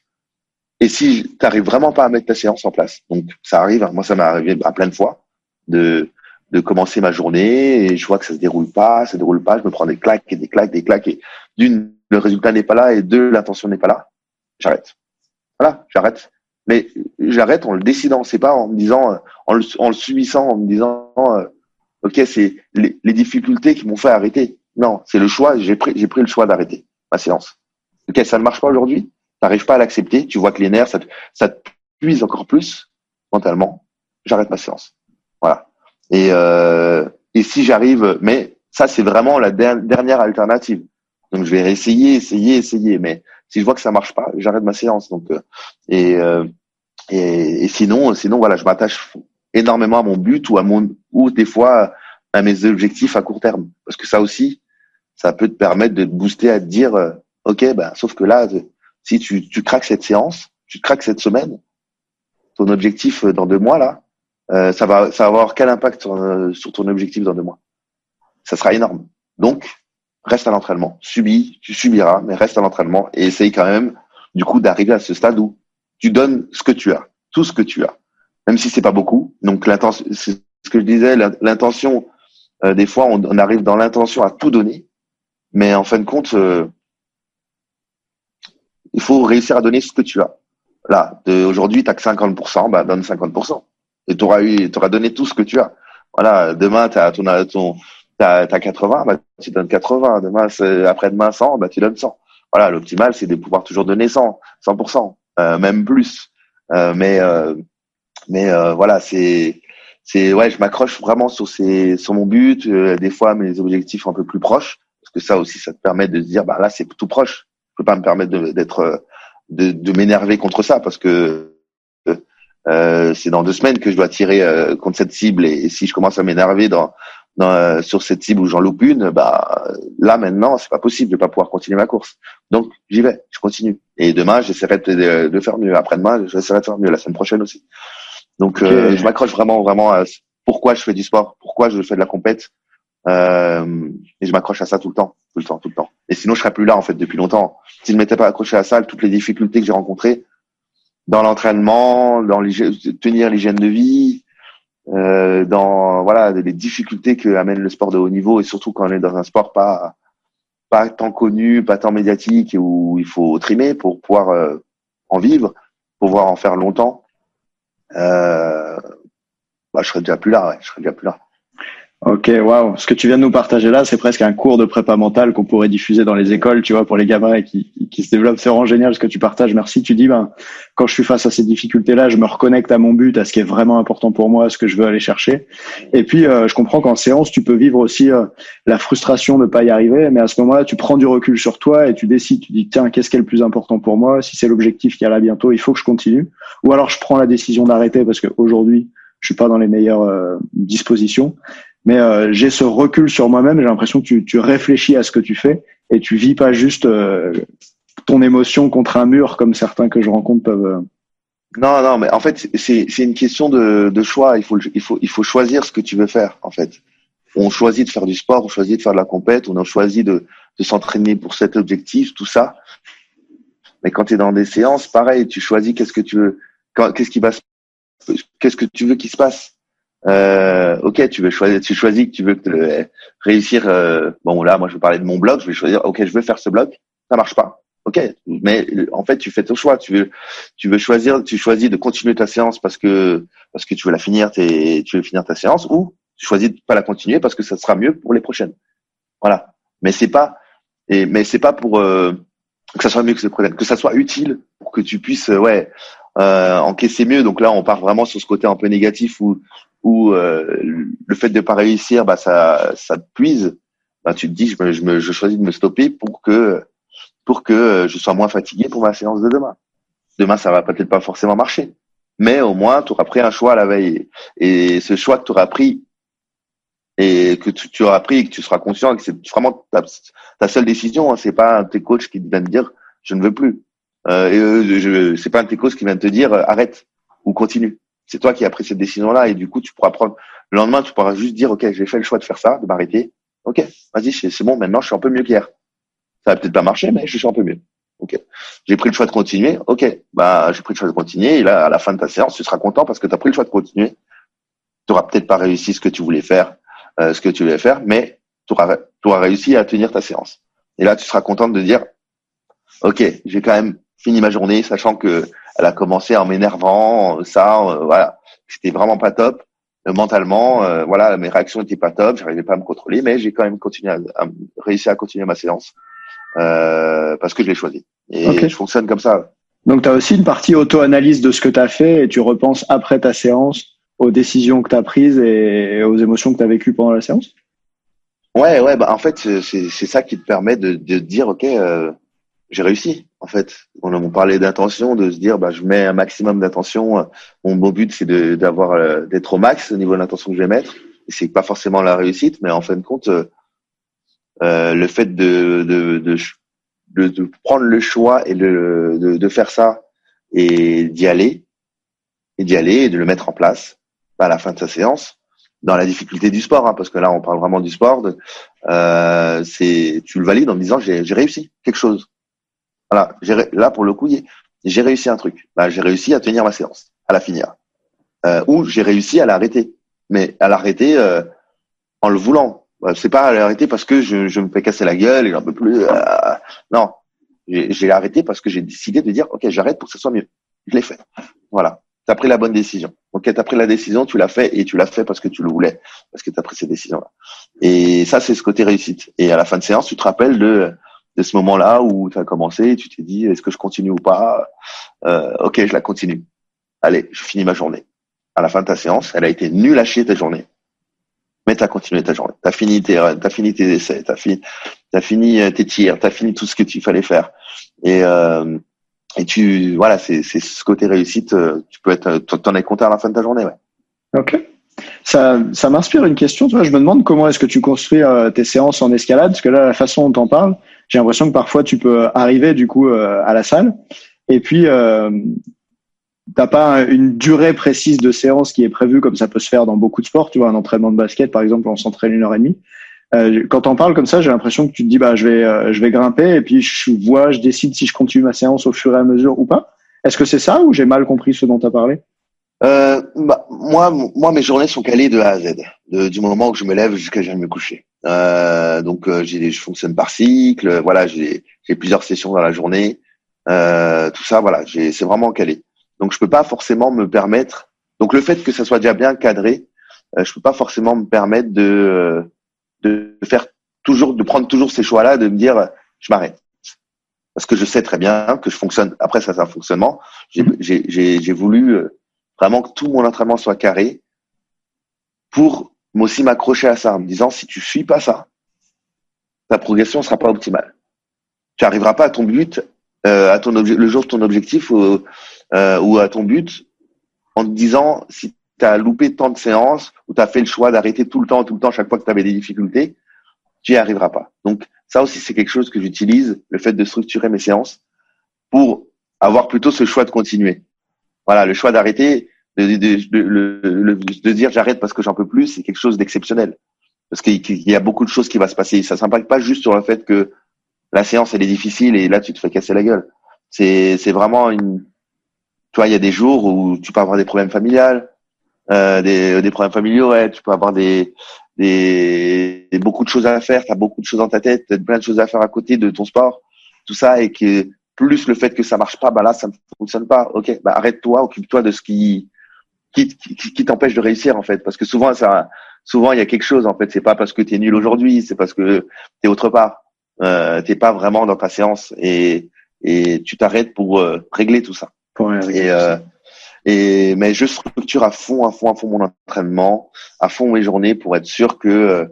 Et si tu n'arrives vraiment pas à mettre ta séance en place, donc ça arrive, hein, moi ça m'est arrivé à plein de fois, de, de commencer ma journée et je vois que ça se déroule pas, ça se déroule pas, je me prends des claques et des claques, des claques et d'une, le résultat n'est pas là et deux, l'intention n'est pas là. J'arrête. Voilà, j'arrête. Mais j'arrête en le décidant, c'est pas en me disant, en le, en le subissant, en me disant, euh, ok, c'est les, les, difficultés qui m'ont fait arrêter. Non, c'est le choix. J'ai pris, j'ai pris le choix d'arrêter ma séance. Ok, ça ne marche pas aujourd'hui. T'arrives pas à l'accepter. Tu vois que les nerfs, ça te, ça te puise encore plus mentalement. J'arrête ma séance. Voilà. Et, euh, et si j'arrive, mais ça c'est vraiment la dernière alternative. Donc je vais essayer, essayer, essayer. Mais si je vois que ça marche pas, j'arrête ma séance. Donc euh, et, euh, et, et sinon, sinon voilà, je m'attache énormément à mon but ou à mon ou des fois à mes objectifs à court terme. Parce que ça aussi, ça peut te permettre de te booster à te dire, euh, ok, ben sauf que là, si tu, tu craques cette séance, tu craques cette semaine, ton objectif dans deux mois là, euh, ça va ça va avoir quel impact sur, euh, sur, ton objectif dans deux mois? Ça sera énorme. Donc, reste à l'entraînement. Subis, tu subiras, mais reste à l'entraînement et essaye quand même, du coup, d'arriver à ce stade où tu donnes ce que tu as, tout ce que tu as, même si c'est pas beaucoup. Donc, l'intention, c'est ce que je disais, l'intention. Euh, des fois, on, on, arrive dans l'intention à tout donner, mais en fin de compte, euh, il faut réussir à donner ce que tu as. Là, aujourd'hui, tu as que 50%, bah donne 50% et tu auras eu, auras donné tout ce que tu as. Voilà, demain tu as ton, ton t'as, t'as 80, bah, tu donnes 80. Demain, après-demain 100, bah, tu donnes 100. Voilà, l'optimal c'est de pouvoir toujours donner 100, 100%, euh, même plus. Euh, mais euh, mais voilà, c'est c'est ouais, je m'accroche vraiment sur ces sur mon but, des fois mes objectifs un peu plus proches, parce que ça aussi, ça te permet de se dire, bah là, c'est tout proche. Je peux pas me permettre d'être de, de m'énerver contre ça, parce que euh, c'est dans deux semaines que je dois tirer euh, contre cette cible et, si je commence à m'énerver dans, dans euh, sur cette cible où j'en loupe une, bah là maintenant c'est pas possible, vais pas pouvoir continuer ma course. Donc j'y vais, je continue. Et demain j'essaierai de, de, faire mieux. Après-demain j'essaierai de faire mieux. La semaine prochaine aussi. Donc je m'accroche vraiment vraiment à pourquoi je fais du sport, pourquoi je fais de la compète. et je m'accroche à ça tout le temps, tout le temps, tout le temps. Et sinon je serais plus là en fait depuis longtemps. Si je ne m'étais pas accroché à ça, toutes les difficultés que j'ai rencontrées, dans l'entraînement, dans tenir l'hygiène de vie, euh, dans voilà les difficultés que amène le sport de haut niveau et surtout quand on est dans un sport pas pas tant connu, pas tant médiatique et où il faut trimer pour pouvoir euh, en vivre, pouvoir en faire longtemps. Euh, bah, je serais déjà plus là, ouais, je serais déjà plus là. Ok, waouh. Ce que tu viens de nous partager là, c'est presque un cours de prépa mentale qu'on pourrait diffuser dans les écoles, tu vois, pour les gamins qui, qui se développent. C'est vraiment génial ce que tu partages. Merci. Tu dis, ben, quand je suis face à ces difficultés-là, je me reconnecte à mon but, à ce qui est vraiment important pour moi, à ce que je veux aller chercher. Et puis, euh, je comprends qu'en séance, tu peux vivre aussi euh, la frustration de ne pas y arriver, mais à ce moment-là, tu prends du recul sur toi et tu décides, tu dis, tiens, qu'est-ce qui est le plus important pour moi? Si c'est l'objectif qui a là bientôt, il faut que je continue. Ou alors, je prends la décision d'arrêter parce qu'aujourd'hui, je suis pas dans les meilleures euh, dispositions mais euh, j'ai ce recul sur moi-même. J'ai l'impression que tu, tu, réfléchis à ce que tu fais et tu vis pas juste euh, ton émotion contre un mur comme certains que je rencontre peuvent. Euh. Non, non, mais en fait, c'est c'est une question de, de choix. Il faut il faut il faut choisir ce que tu veux faire. En fait, on choisit de faire du sport, on choisit de faire de la compète, on a choisi de de s'entraîner pour cet objectif, tout ça. Mais quand tu es dans des séances, pareil, tu choisis qu'est-ce que tu veux, qu'est-ce qui va, qu'est-ce que tu veux qu'il se passe euh, ok, tu veux choisir, tu choisis que tu veux que réussir. Euh, bon là, moi je vais parler de mon blog, je vais choisir. Ok, je veux faire ce blog, ça marche pas. Ok, mais en fait tu fais ton choix. Tu veux, tu veux choisir, tu choisis de continuer ta séance parce que parce que tu veux la finir, tes, tu veux finir ta séance, ou tu choisis de pas la continuer parce que ça sera mieux pour les prochaines. Voilà. Mais c'est pas, et mais c'est pas pour euh, que ça soit mieux que les prochaines, que ça soit utile pour que tu puisses, ouais, euh, encaisser mieux. Donc là, on part vraiment sur ce côté un peu négatif où où euh, le fait de pas réussir, bah ça, ça te puise. Bah, tu te dis, je, me, je, me, je choisis de me stopper pour que pour que je sois moins fatigué pour ma séance de demain. Demain, ça va peut-être pas forcément marcher, mais au moins, tu auras pris un choix à la veille. Et ce choix que tu auras pris et que tu, tu, auras pris et que tu seras conscient que c'est vraiment ta, ta, seule décision. Hein, c'est pas tes coachs qui vient te dire je ne veux plus. Euh, et euh, c'est pas un tes coachs qui vient te dire arrête ou continue. C'est toi qui as pris cette décision-là et du coup, tu pourras prendre. Le lendemain, tu pourras juste dire, ok, j'ai fait le choix de faire ça, de m'arrêter. Ok, vas-y, c'est bon. Maintenant, je suis un peu mieux qu'hier. Ça va peut-être pas marcher, mais je suis un peu mieux. Ok. J'ai pris le choix de continuer. Ok, bah j'ai pris le choix de continuer. Et là, à la fin de ta séance, tu seras content parce que tu as pris le choix de continuer. Tu auras peut-être pas réussi ce que tu voulais faire, euh, ce que tu voulais faire, mais tu auras réussi à tenir ta séance. Et là, tu seras content de dire, ok, j'ai quand même fini ma journée, sachant que elle a commencé en m'énervant, ça, euh, voilà, c'était vraiment pas top euh, mentalement. Euh, voilà, mes réactions étaient pas top, j'arrivais pas à me contrôler, mais j'ai quand même continué à, à réussi à continuer ma séance parce que je l'ai choisi. Et je fonctionne comme ça. Donc tu as aussi une partie auto-analyse de ce que tu as fait et tu repenses après ta séance aux décisions que tu as prises et aux émotions que tu as vécues pendant la séance? Ouais, ouais, bah en fait c'est ça qui te permet de, de dire ok, j'ai réussi en fait. On, on parlait d'intention, de se dire bah je mets un maximum d'intention. Mon beau but c'est d'avoir euh, d'être au max au niveau de l'intention que je vais mettre. Et c'est pas forcément la réussite, mais en fin de compte, euh, euh le fait de prendre le choix et de, faire ça et d'y aller et d'y aller et de le mettre en place à la fin de sa séance dans la difficulté du sport hein, parce que là on parle vraiment du sport c'est tu le valides en me disant j'ai réussi quelque chose voilà, là pour le coup, j'ai réussi un truc. Bah, j'ai réussi à tenir ma séance, à la finir, euh, ou j'ai réussi à l'arrêter, mais à l'arrêter euh, en le voulant. Bah, c'est pas à l'arrêter parce que je, je, me fais casser la gueule et j'en peux plus. Euh, non, j'ai arrêté parce que j'ai décidé de dire ok, j'arrête pour que ce soit mieux. Je l'ai fait. Voilà. Tu as pris la bonne décision. Ok, tu as pris la décision, tu l'as fait et tu l'as fait parce que tu le voulais, parce que tu as pris cette décision-là. Et ça, c'est ce côté réussite. Et à la fin de séance, tu te rappelles de de ce moment-là où tu as commencé et tu t'es dit est-ce que je continue ou pas? Euh, Ok, je la continue. Allez, je finis ma journée. à la fin de ta séance, elle a été nulle à chier ta journée. Mais t'as continué ta journée. T'as fini tes runs, fini tes essais, fini, t'as fini euh, tes tirs, t'as fini tout ce que tu fallait faire. Et euh, et tu voilà, c'est ce côté réussite. Euh, tu peux être, t'en es content à la fin de ta journée, ouais. Ok. Ça, ça m'inspire une question. Tu je me demande comment est-ce que tu construis euh, tes séances en escalade, parce que là, la façon dont t'en parles, j'ai l'impression que parfois tu peux arriver du coup à la salle et puis t'as pas une durée précise de séance qui est prévue comme ça peut se faire dans beaucoup de sports. Tu vois, un entraînement de basket, par exemple, on s'entraîne une heure et demie. Euh, quand on parle comme ça, j'ai l'impression que tu te dis bah je vais euh, je vais grimper et puis je vois, je décide si je continue ma séance au fur et à mesure ou pas. Est-ce que c'est ça ou j'ai mal compris ce dont tu as parlé? Euh, bah, moi, moi, mes journées sont calées de A à Z, du moment où je me lève jusqu'à je me coucher. Euh, donc, euh, j'ai, je fonctionne par cycle. Voilà, j'ai, j'ai plusieurs sessions dans la journée. Euh, tout ça, voilà, c'est vraiment calé. Donc je peux pas forcément me permettre. Donc le fait que ça soit déjà bien cadré, euh, je peux pas forcément me permettre de de faire toujours, de prendre toujours ces choix-là, de me dire je m'arrête. Parce que je sais très bien que je fonctionne. Après ça, c'est un fonctionnement. J'ai j'ai voulu euh, vraiment que tout mon entraînement soit carré pour aussi m'accrocher à ça en me disant si tu suis pas ça, ta progression sera pas optimale. Tu arriveras pas à ton but, euh, à ton le jour de ton objectif euh, ou à ton but en te disant si tu as loupé tant de séances ou tu as fait le choix d'arrêter tout le temps, tout le temps, chaque fois que tu avais des difficultés, tu n'y arriveras pas. Donc ça aussi, c'est quelque chose que j'utilise, le fait de structurer mes séances pour avoir plutôt ce choix de continuer. Voilà, le choix d'arrêter, de, de, de, dire j'arrête parce que j'en peux plus, c'est quelque chose d'exceptionnel. Parce qu'il y a beaucoup de choses qui vont se passer. Ça s'impacte pas juste sur le fait que la séance, elle est difficile et là, tu te fais casser la gueule. C'est vraiment une, tu vois, il y a des jours où tu peux avoir des problèmes familiales, euh, des, des problèmes familiaux, ouais, tu peux avoir des, des, beaucoup de choses à faire, tu as beaucoup de choses dans ta tête, as plein de choses à faire à côté de ton sport, tout ça, et que plus le fait que ça marche pas, bah là, ça ne fonctionne pas. Ok, bah arrête-toi, occupe-toi de ce qui qui, qui, qui t'empêche de réussir en fait, parce que souvent ça, souvent il y a quelque chose en fait. C'est pas parce que tu es nul aujourd'hui, c'est parce que tu es autre part. Euh, t'es pas vraiment dans ta séance et et tu t'arrêtes pour euh, régler tout ça. Et, euh, et mais je structure à fond, à fond, à fond mon entraînement, à fond mes journées pour être sûr que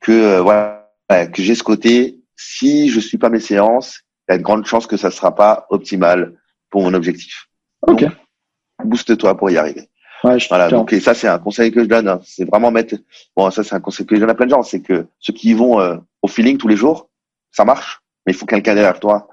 que euh, voilà que j'ai ce côté. Si je suis pas mes séances, il y a de grandes chances que ça sera pas optimal pour mon objectif. Ok. Booste-toi pour y arriver. Ouais, voilà. Donc et ça c'est un conseil que je donne. Hein. C'est vraiment mettre. Bon ça c'est un conseil que je donne à plein de gens. C'est que ceux qui y vont euh, au feeling tous les jours, ça marche. Mais il faut quelqu'un derrière toi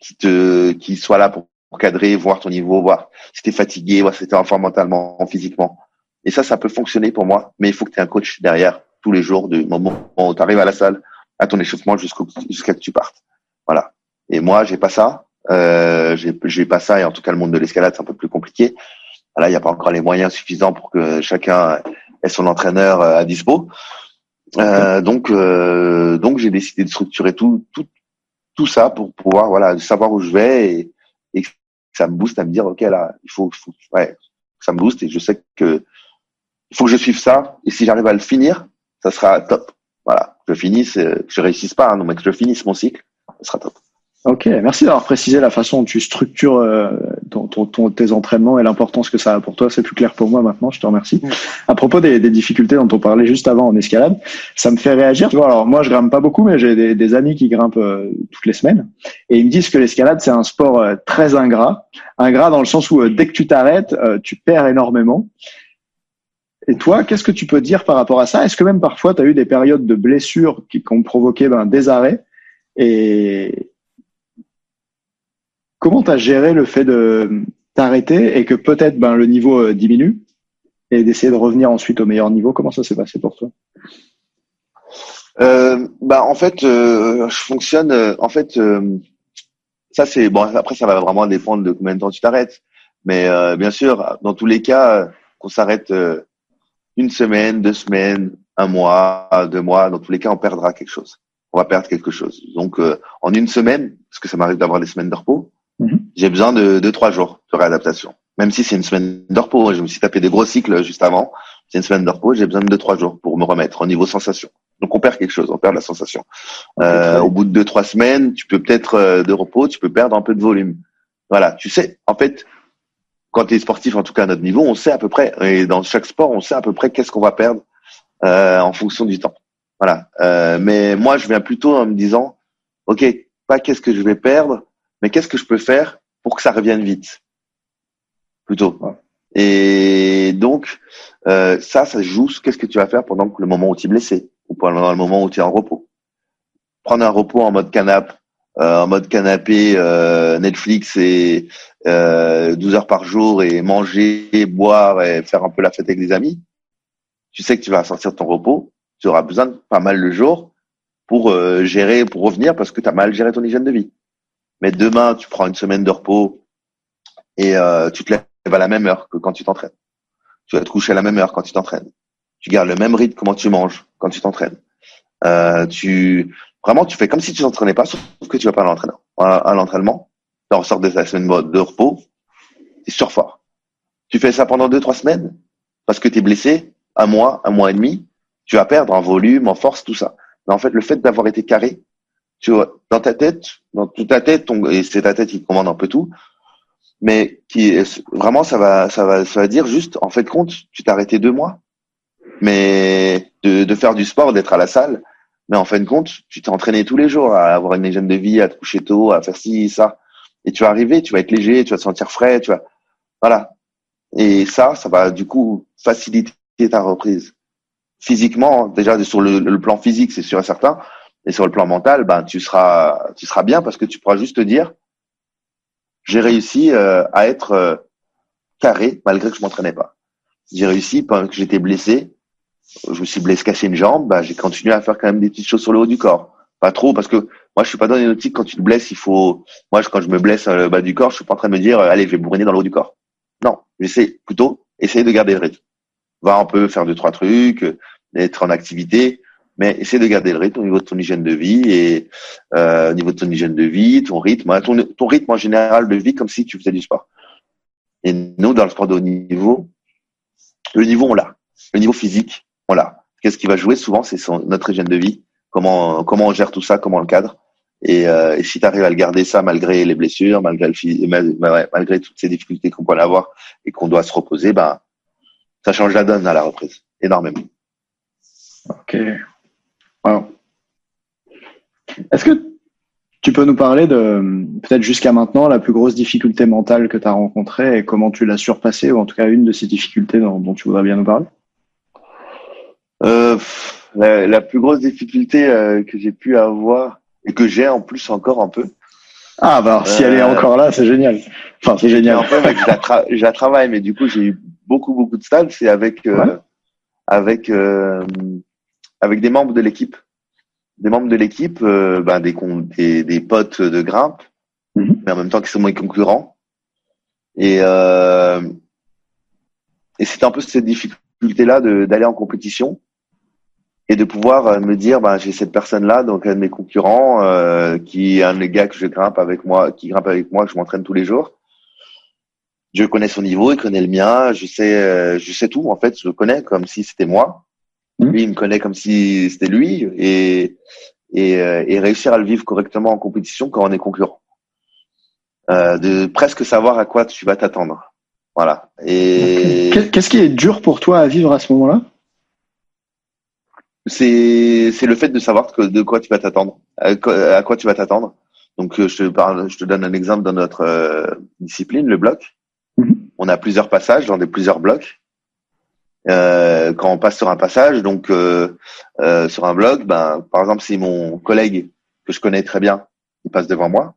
qui te qui soit là pour cadrer, voir ton niveau, voir si t'es fatigué, voir si t'es en forme mentalement, physiquement. Et ça, ça peut fonctionner pour moi, mais il faut que tu aies un coach derrière tous les jours du moment où tu arrives à la salle, à ton échauffement jusqu'à jusqu'à que tu partes. Voilà. Et moi, j'ai pas ça. Euh, j'ai pas ça. Et en tout cas le monde de l'escalade c'est un peu plus compliqué. Là, il n'y a pas encore les moyens suffisants pour que chacun ait son entraîneur euh, à dispo. Euh, donc, euh, donc j'ai décidé de structurer tout, tout, tout ça pour pouvoir voilà savoir où je vais et, et que ça me booste à me dire ok là il faut, faut ouais ça me booste. Et je sais que il faut que je suive ça. Et si j'arrive à le finir ça sera top. Voilà. Que je finisse que je réussisse pas hein, mais que je finisse mon cycle ça sera top Ok, merci d'avoir précisé la façon dont tu structures euh, ton, ton, tes entraînements et l'importance que ça a pour toi. C'est plus clair pour moi maintenant, je te remercie. À propos des, des, difficultés dont on parlait juste avant en escalade, ça me fait réagir. Tu vois, alors moi je grimpe pas beaucoup, mais j'ai des, des, amis qui grimpent euh, toutes les semaines et ils me disent que l'escalade c'est un sport euh, très ingrat. Ingrat dans le sens où dès que tu t'arrêtes, tu perds énormément. Et toi, qu'est-ce que tu peux dire par rapport à ça? Est-ce que même parfois tu as eu des périodes de blessures qui, qui ont provoqué ben, des arrêts? Et, Comment tu as géré le fait de t'arrêter et que peut-être ben, le niveau euh, diminue et d'essayer de revenir ensuite au meilleur niveau? Comment ça s'est passé pour toi? Euh, bah en fait euh, je fonctionne euh, en fait euh, ça c'est bon après ça va vraiment dépendre de combien de temps tu t'arrêtes. Mais bien sûr dans tous les cas qu'on s'arrête une semaine deux semaines un mois deux mois dans tous les cas on perdra quelque chose. On va perdre quelque chose. Donc en une semaine parce que ça m'arrive d'avoir des semaines de repos Mhm. J'ai besoin de deux trois jours de réadaptation. Même si c'est une semaine de repos, je me suis tapé des gros cycles juste avant. C'est une semaine de repos, j'ai besoin de deux trois jours pour me remettre au niveau sensation. Donc on perd quelque chose, on perd la sensation. Euh, au bout de deux trois semaines, tu peux peut-être euh, de repos, tu peux perdre un peu de volume. Voilà, tu sais, en fait, quand tu es sportif, en tout cas à notre niveau, on sait à peu près, et dans chaque sport, on sait à peu près qu'est-ce qu'on va perdre euh, en fonction du temps. Voilà. Euh, mais moi, je viens plutôt en me disant, ok, pas qu'est-ce que je vais perdre, mais qu'est-ce que je peux faire pour que ça revienne vite, plutôt. Et donc, euh, ça, ça joue. Qu'est-ce que tu vas faire pendant le moment où tu es blessé ou pendant le moment où tu es en repos Prendre un repos en mode canapé, euh, en mode canapé, euh, Netflix et euh, 12 heures par jour et manger, boire et faire un peu la fête avec des amis. Tu sais que tu vas sortir de ton repos. Tu auras besoin de pas mal de jours pour euh, gérer, pour revenir parce que tu as mal géré ton hygiène de vie. Mais demain, tu prends une semaine de repos et euh, tu te lèves à la même heure que quand tu t'entraînes. Tu vas te coucher à la même heure quand tu t'entraînes. Tu gardes le même rythme comment tu manges quand tu t'entraînes. Euh, tu vraiment tu fais comme si tu t'entraînais pas, sauf que tu vas pas à l'entraînement. Tu ressors de ta semaine de repos, tu surfort. Tu fais ça pendant deux trois semaines parce que tu es blessé, un mois, un mois et demi, tu vas perdre en volume, en force, tout ça. Mais en fait, le fait d'avoir été carré, tu vois, dans ta tête, dans toute ta tête, ton, et c'est ta tête qui commande un peu tout, mais qui vraiment ça va, ça va, ça va dire juste, en fait, compte, tu t'es arrêté deux mois, mais de, de faire du sport, d'être à la salle, mais en fin de compte, tu t'es entraîné tous les jours à avoir une hygiène de vie, à te coucher tôt, à faire ci, ça, et tu vas arriver, tu vas être léger, tu vas te sentir frais, tu vas, voilà. Et ça, ça va du coup faciliter ta reprise. Physiquement, déjà sur le, plan physique, c'est sûr et certain, et sur le plan mental, ben tu seras, tu seras bien parce que tu pourras juste te dire, j'ai réussi euh, à être euh, carré malgré que je m'entraînais pas. J'ai réussi pendant que j'étais blessé, je me suis blessé, cassé une jambe, ben, j'ai continué à faire quand même des petites choses sur le haut du corps. Pas trop parce que moi je suis pas dans une optique quand tu te blesses, il faut, moi quand je me blesse le bas du corps, je suis pas en train de me dire, allez, je vais bourriner dans le haut du corps. Non, j'essaie plutôt essayer de garder le rythme va un peu faire deux trois trucs, être en activité, mais essaie de garder le rythme au niveau de ton hygiène de vie et euh, au niveau de ton hygiène de vie, ton rythme, hein, ton, rythme en général de vie comme si tu faisais du sport. Et nous, dans le sport de haut niveau, le niveau on l'a, le niveau physique on l'a. Qu'est-ce qui va jouer souvent, c'est notre hygiène de vie, comment comment on gère tout ça, comment on le cadre. Et, euh, et si tu arrives à le garder ça malgré les blessures, malgré le malgré toutes ces difficultés qu'on peut avoir et qu'on doit se reposer, ben ça change la donne à la reprise, énormément. Ok. Est-ce que tu peux nous parler de, peut-être jusqu'à maintenant, la plus grosse difficulté mentale que tu as rencontrée et comment tu l'as surpassée, ou en tout cas une de ces difficultés dont, tu voudrais bien nous parler? Euh, la, plus grosse difficulté euh, que j'ai pu avoir, et que j'ai en plus encore un peu. Ah, bah si elle est euh, encore là, c'est génial. Enfin, c'est génial. En fait, je la, travaille, mais du coup, j'ai eu beaucoup beaucoup de stades, c'est avec euh, avec euh, avec des membres de l'équipe, des membres de l'équipe, euh, ben, des, des, des potes de grimpe, mhm. mais en même temps qui sont mes concurrents. Et euh, et c'est un peu cette difficulté là d'aller en compétition et de pouvoir me dire ben j'ai cette personne là donc un de mes concurrents qui est un des gars que je grimpe avec moi qui grimpe avec moi que je m'entraîne tous les jours je connais son niveau, il connaît le mien, je sais, euh, je sais tout en fait, je le connais comme si c'était moi. Mmh. Lui, il me connaît comme si c'était lui et et, euh, et, réussir à le vivre correctement en compétition quand on est concurrent. Euh, de presque savoir à quoi tu vas t'attendre. Voilà. Et qu'est-ce qui est dur pour toi à vivre à ce moment-là? C'est c'est le fait de savoir que, de quoi tu vas t'attendre, à, quoi tu vas t'attendre. Donc je te parle, je te donne un exemple dans notre discipline, le bloc. Mhm. On a plusieurs passages dans des plusieurs blocs. Euh, quand on passe sur un passage, donc euh, euh, sur un bloc, ben, par exemple, si mon collègue que je connais très bien, il passe devant moi,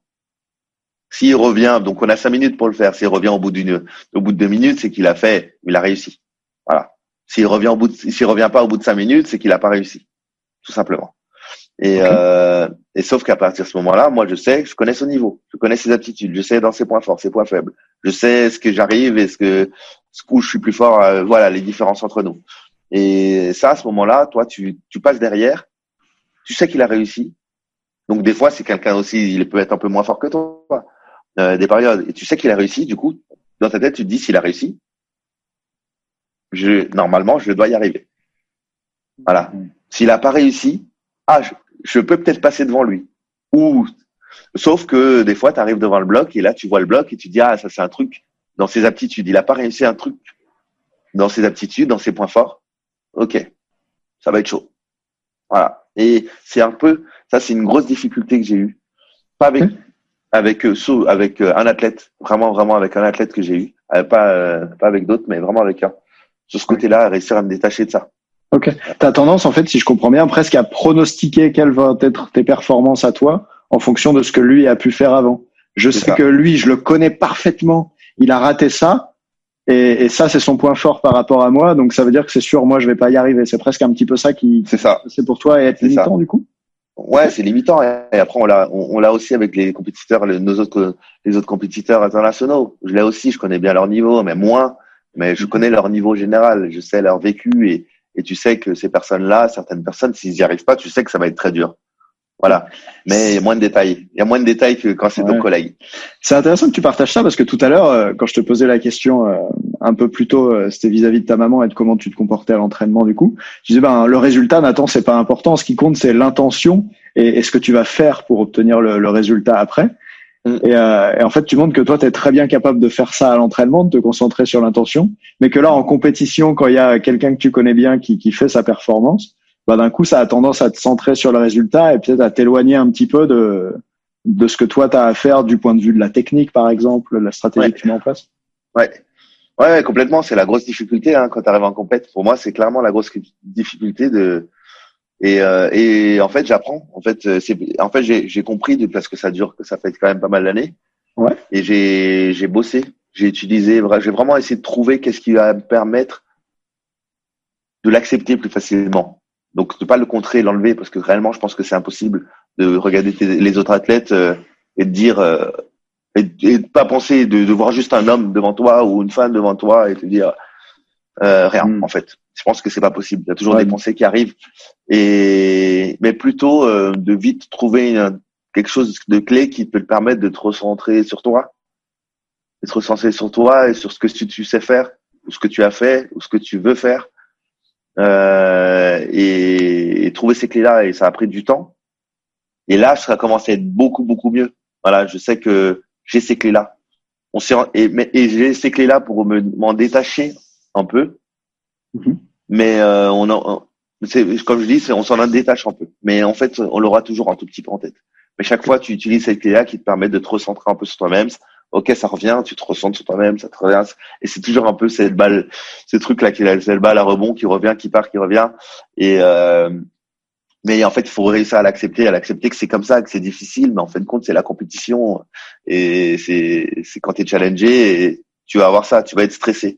s'il revient, donc on a cinq minutes pour le faire. S'il revient au bout d'une, au bout de deux minutes, c'est qu'il a fait, il a réussi. Voilà. S'il revient au bout, s'il revient pas au bout de cinq minutes, c'est qu'il a pas réussi, tout simplement. Et, euh, et sauf qu'à partir de ce moment-là, moi, je sais, je connais son niveau, je connais ses aptitudes, je sais dans ses points forts, ses points faibles, je sais ce que j'arrive et ce que où je suis plus fort. Euh, voilà, les différences entre nous. Et ça, à ce moment-là, toi, tu, passes derrière, tu sais qu'il a réussi. Donc des fois, c'est quelqu'un aussi, il peut être un peu moins fort que toi, euh, des périodes. Et tu sais qu'il a réussi. Du coup, dans ta tête, tu te dis s'il a réussi, je normalement, je dois y arriver. Voilà. S'il a pas réussi, ah, je peux peut-être passer devant lui. Ou, sauf que des fois, tu arrives devant le bloc et là, tu vois le bloc et tu dis, ah, ça, c'est un truc dans ses aptitudes. Il n'a pas réussi un truc dans ses aptitudes, dans ses points forts. Ok, ça va être chaud. Voilà. Et c'est un peu, ça c'est une grosse difficulté que j'ai eue. Pas avec, avec, euh, avec euh, un athlète, vraiment, vraiment avec un athlète que j'ai eu. Euh, pas, pas avec d'autres, mais vraiment avec un. Sur ce côté-là, réussir à me détacher de ça. Ok. Tu as tendance, en fait, si je comprends bien, presque à pronostiquer quelles vont être tes performances à toi en fonction de ce que lui a pu faire avant. Je sais que lui, je le connais parfaitement. Il a raté ça. Et, et ça, c'est son point fort par rapport à moi. Donc, ça veut dire que c'est sûr, moi, je vais pas y arriver. C'est presque un petit peu ça qui. C'est ça. C'est pour toi et être limitant, du coup? Ouais, c'est limitant. Et après, on l'a, on, l'a aussi avec les compétiteurs, les, nos autres, les autres compétiteurs internationaux. Je l'ai aussi. Je connais bien leur niveau, mais moins. Mais je connais leur niveau général. Je sais leur vécu et, et tu sais que ces personnes-là, certaines personnes, s'ils n'y arrivent pas, tu sais que ça va être très dur. Voilà. Mais il y a moins de détails. Il y a moins de détails que quand c'est ton collègue. C'est intéressant que tu partages ça parce que tout à l'heure, euh, quand je te posais la question euh, un peu plus tôt, euh, c'était vis-à-vis de ta maman et de comment tu te comportais à l'entraînement du coup. Je disais, ben, le résultat, Nathan, c'est pas important. Ce qui compte, c'est l'intention et, ce que tu vas faire pour obtenir le, résultat après. Mm. Et, et, en fait, tu montres que toi, tu es très bien capable de faire ça à l'entraînement, de te concentrer sur l'intention, mais que là, en compétition, quand il y a quelqu'un que tu connais bien qui, qui fait sa performance, bah, d'un coup, ça a tendance à te centrer sur le résultat et peut-être à t'éloigner un petit peu de, de ce que toi, tu as à faire du point de vue de la technique, par exemple, la stratégie que tu mets en place. Ouais. Ouais, complètement. C'est la grosse difficulté hein, quand tu arrives en compète. Pour moi, c'est clairement la grosse difficulté de. Et, euh, et en fait, j'apprends. En fait, c'est en fait j'ai compris de, parce que ça dure, que ça fait quand même pas mal d'années. Ouais. Et j'ai j'ai bossé. J'ai utilisé. J'ai vraiment essayé de trouver qu'est-ce qui va me permettre de l'accepter plus facilement. Donc, ne pas le contrer, l'enlever, parce que réellement, je pense que c'est impossible de regarder les autres athlètes euh, et de dire euh, et, de pas penser de, de, voir juste un homme devant toi ou une femme devant toi et te dire euh, rien. Hmm. En fait, je pense que c'est pas possible. Il y a toujours des pensées qui arrivent et mais plutôt euh, de vite trouver quelque chose de clé qui peut te permettre de te recentrer sur toi, de te recentrer sur toi et sur ce que tu, tu sais faire ou ce que tu as fait ou ce que tu veux faire euh, et, trouver ces clés-là. Et ça a pris du temps. Et là, ça a commencé à être beaucoup, beaucoup mieux. Voilà, je sais que j'ai ces clés-là. On s'est et, et j'ai ces clés-là pour me m'en détacher un peu. Mm-hmm. Mais euh, on en, c'est comme je dis, on s'en en détache un peu. Mais en fait, on l'aura toujours un tout petit peu en tête. Mais chaque fois, tu utilises cette clé-là qui te permet de te recentrer un peu sur toi-même, ok, ça revient, tu te ressens sur toi-même, ça te revient. Et c'est toujours un peu cette balle, ce truc-là cette balle à rebond qui revient, qui part, qui revient. Et euh, mais en fait, il faut réussir à l'accepter, à l'accepter que c'est comme ça, que c'est difficile, mais en fin de compte, c'est la compétition et c'est c'est quand tu es challengé et tu vas avoir ça, tu vas être stressé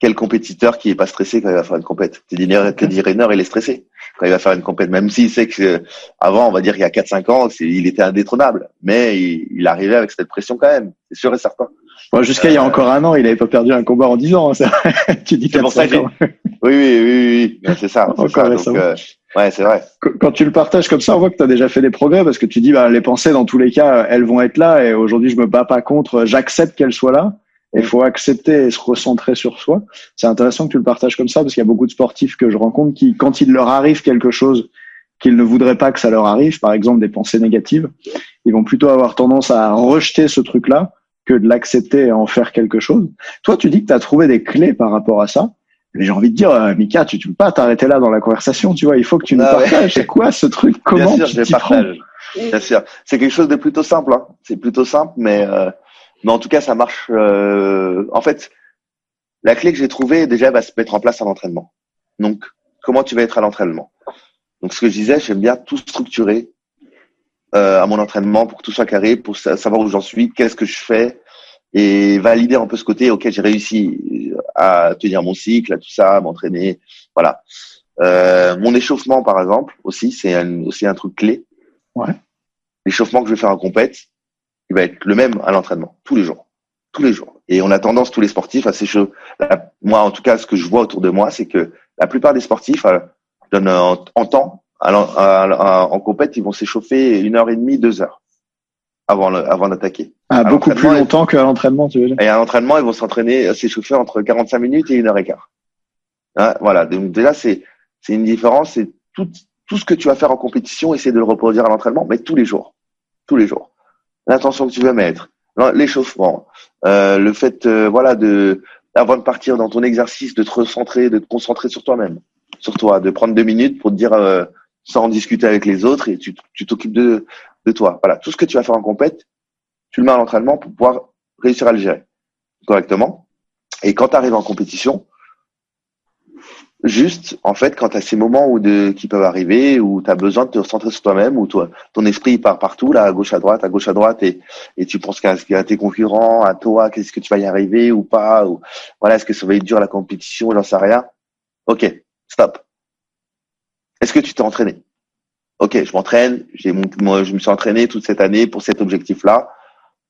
quel compétiteur qui est pas stressé quand il va faire une compète Teddy Riner, il est stressé quand il va faire une compète, même s'il sait que avant, on va dire il y a 4-5 ans, il était indétrônable, mais il, arrivait avec cette pression quand même, c'est sûr et certain. Jusqu'à il y a euh, encore un an, il n'avait pas perdu un combat en 10 ans. Hein, tu dis pour ça Oui, oui, oui, oui. c'est ça. Euh, ouais, c'est vrai. Quand tu le partages comme ça, on voit que tu as déjà fait des progrès parce que tu dis, bah, les pensées, dans tous les cas, elles vont être là et aujourd'hui, je me bats pas contre, j'accepte qu'elles soient là. Il faut accepter et se recentrer sur soi. C'est intéressant que tu le partages comme ça parce qu'il y a beaucoup de sportifs que je rencontre qui, quand il leur arrive quelque chose qu'ils ne voudraient pas que ça leur arrive, par exemple des pensées négatives, ils vont plutôt avoir tendance à rejeter ce truc-là que de l'accepter et en faire quelque chose. Toi, tu dis que tu as trouvé des clés par rapport à ça. Mais j'ai envie de dire, euh, Mika, tu ne peux pas t'arrêter là dans la conversation, tu vois, il faut que tu nous ah partages. C'est quoi ce truc? Comment Bien sûr, je partage. Bien sûr. C'est quelque chose de plutôt simple. Hein. C'est plutôt simple, mais euh, mais en tout cas, ça marche. Euh, en fait, la clé que j'ai trouvée, déjà, va se mettre en place à l'entraînement. Donc, comment tu vas être à l'entraînement? Donc, ce que je disais, j'aime bien tout structurer euh, à mon entraînement pour que tout soit carré, pour savoir où j'en suis, qu'est-ce que je fais, et valider un peu ce côté auquel j'ai réussi à tenir mon cycle, à tout ça, à m'entraîner. Voilà. Euh, mon échauffement, par exemple, aussi, c'est aussi un truc clé. Ouais. L'échauffement que je vais faire en compète, il va être le même à l'entraînement, tous les jours. Tous les jours. Et on a tendance, tous les sportifs, à s'échauffer. Moi, en tout cas, ce que je vois autour de moi, c'est que la plupart des sportifs, euh, en, en temps, en compète, ils vont s'échauffer une heure et demie, deux heures avant, avant d'attaquer. Ah, beaucoup plus longtemps qu'à l'entraînement, tu veux dire? Et à l'entraînement, ils vont s'entraîner, s'échauffer entre 45 minutes et une heure et quart. Hein, voilà. Donc déjà, c'est c'est une différence. C'est tout, tout ce que tu vas faire en compétition, essayer de le reproduire à l'entraînement, mais tous les jours. Tous les jours l'intention que tu veux mettre, l'échauffement, euh, le fait, euh, voilà, de avant de partir dans ton exercice, de te recentrer, de te concentrer sur toi-même, sur toi, de prendre deux minutes pour te dire euh, sans en discuter avec les autres et tu t'occupes de de toi. Voilà, tout ce que tu vas faire en compète, tu le mets à l'entraînement pour pouvoir réussir à le gérer correctement. Et quand tu arrives en compétition, juste, en fait, quand tu as ces moments où de, qui peuvent arriver, où tu as besoin de te recentrer sur toi-même, où toi, ton esprit part partout, là, à gauche, à droite, à gauche, à droite, et, et tu penses qu'à, à tes concurrents, à toi, qu'est-ce que tu vas y arriver ou pas, ou voilà, est-ce que ça va être dur la compétition, j'en sais rien. Ok, stop. Est-ce que tu t'es entraîné? Ok, je m'entraîne, j'ai moi, je me suis entraîné toute cette année pour cet objectif-là.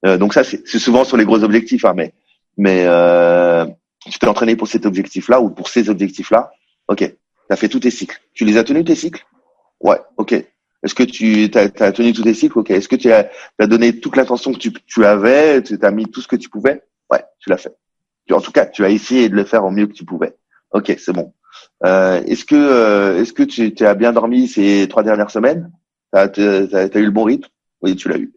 Euh, donc ça, c'est, c'est souvent sur les gros objectifs, hein, mais mais euh, tu t'es entraîné pour cet objectif-là ou pour ces objectifs-là. Ok, tu as fait tous tes cycles. Tu les as tenus tes cycles? Ouais, ok. Est-ce que tu as, tenu tous tes cycles? Ok. Est-ce que tu as, donné toute l'attention que tu, avais? Tu as mis tout ce que tu pouvais? Ouais, tu l'as fait. En tout cas, tu as essayé de le faire au mieux que tu pouvais. Ok, c'est bon. Euh, est-ce que euh, est-ce que tu, as bien dormi ces trois dernières semaines? T'as as, eu le bon rythme? Oui, tu l'as eu.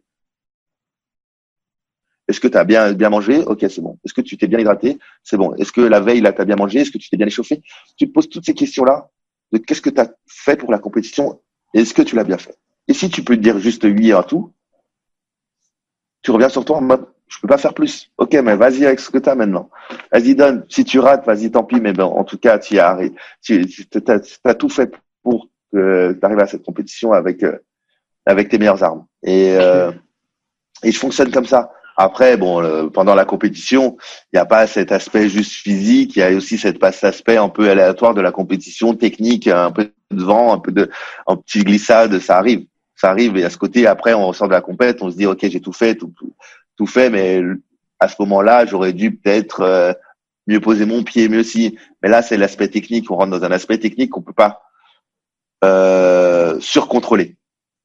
Est-ce que tu as bien, bien mangé? Ok, c'est bon. Est-ce que tu t'es bien hydraté? C'est bon. Est-ce que la veille, là, tu as bien mangé? Est-ce que tu t'es bien échauffé? Tu te poses toutes ces questions-là de qu'est-ce que tu as fait pour la compétition est-ce que tu l'as bien fait? Et si tu peux te dire juste oui à tout, tu reviens sur toi en mode je peux pas faire plus. Ok, mais vas-y avec ce que tu as maintenant. Vas-y, donne. Si tu rates, vas-y, tant pis. Mais ben, en tout cas, tu as, tu as, tout fait pour que tu arrives à cette compétition avec, euh, avec tes meilleures armes. Et, euh, et je fonctionne comme ça. Après, bon, pendant la compétition, il n'y a pas cet aspect juste physique, il y a aussi cet, aspect un peu aléatoire de la compétition, technique, un peu de vent, un peu de, un petit glissade, ça arrive, ça arrive. Et à ce côté, après, on ressort de la compète, on se dit, ok, j'ai tout fait, tout, tout, fait, mais à ce moment-là, j'aurais dû peut-être euh, mieux poser mon pied, mieux aussi. Mais là, c'est l'aspect technique. On rentre dans un aspect technique qu'on peut pas euh, surcontrôler.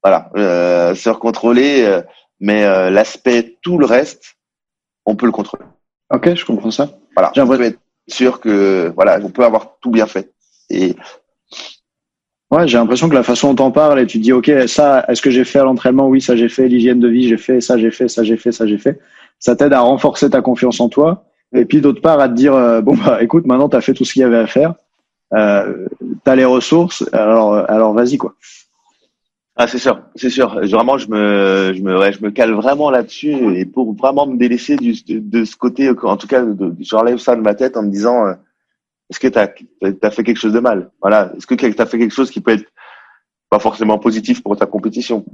Voilà, euh, surcontrôler. Euh, mais euh, l'aspect, tout le reste, on peut le contrôler. Ok, je comprends ça. Voilà. J'aimerais être sûr que voilà, on peut avoir tout bien fait. Et Ouais, j'ai l'impression que la façon dont on parle et tu dis, OK, ça, est-ce que j'ai fait à l'entraînement? Oui, ça j'ai fait. L'hygiène de vie, j'ai fait. Ça j'ai fait. Ça j'ai fait. Ça j'ai fait. Ça t'aide à renforcer ta confiance en toi. Et puis d'autre part, à te dire, euh, bon, bah, écoute, maintenant, tu as fait tout ce qu'il y avait à faire. Euh, tu as les ressources. Alors, alors vas-y, quoi. Ah, c'est sûr, c'est sûr. Vraiment, je me, je me, ouais, je me cale vraiment là-dessus et pour vraiment me délaisser du, de, ce côté, en tout cas, j'enlève ça de ma tête en me disant, euh, est-ce que tu as, fait quelque chose de mal? Voilà. Est-ce que tu as fait quelque chose qui peut être pas forcément positif pour ta compétition?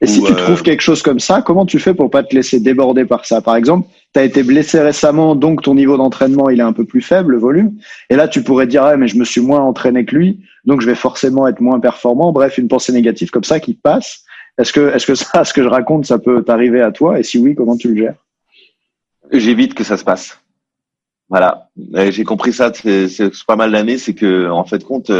Et si tu euh, trouves quelque chose comme ça, comment tu fais pour pas te laisser déborder par ça? Par exemple, tu été blessé récemment, donc ton niveau d'entraînement il est un peu plus faible, le volume. Et là, tu pourrais dire, mais je me suis moins entraîné que lui, donc je vais forcément être moins performant. Bref, une pensée négative comme ça qui passe. Est-ce que, est-ce que ça, ce que je raconte, ça peut t'arriver à toi? Et si oui, comment tu le gères? J'évite que ça se passe. Voilà, j'ai compris ça. C'est pas mal d'années, c'est que en fait compte.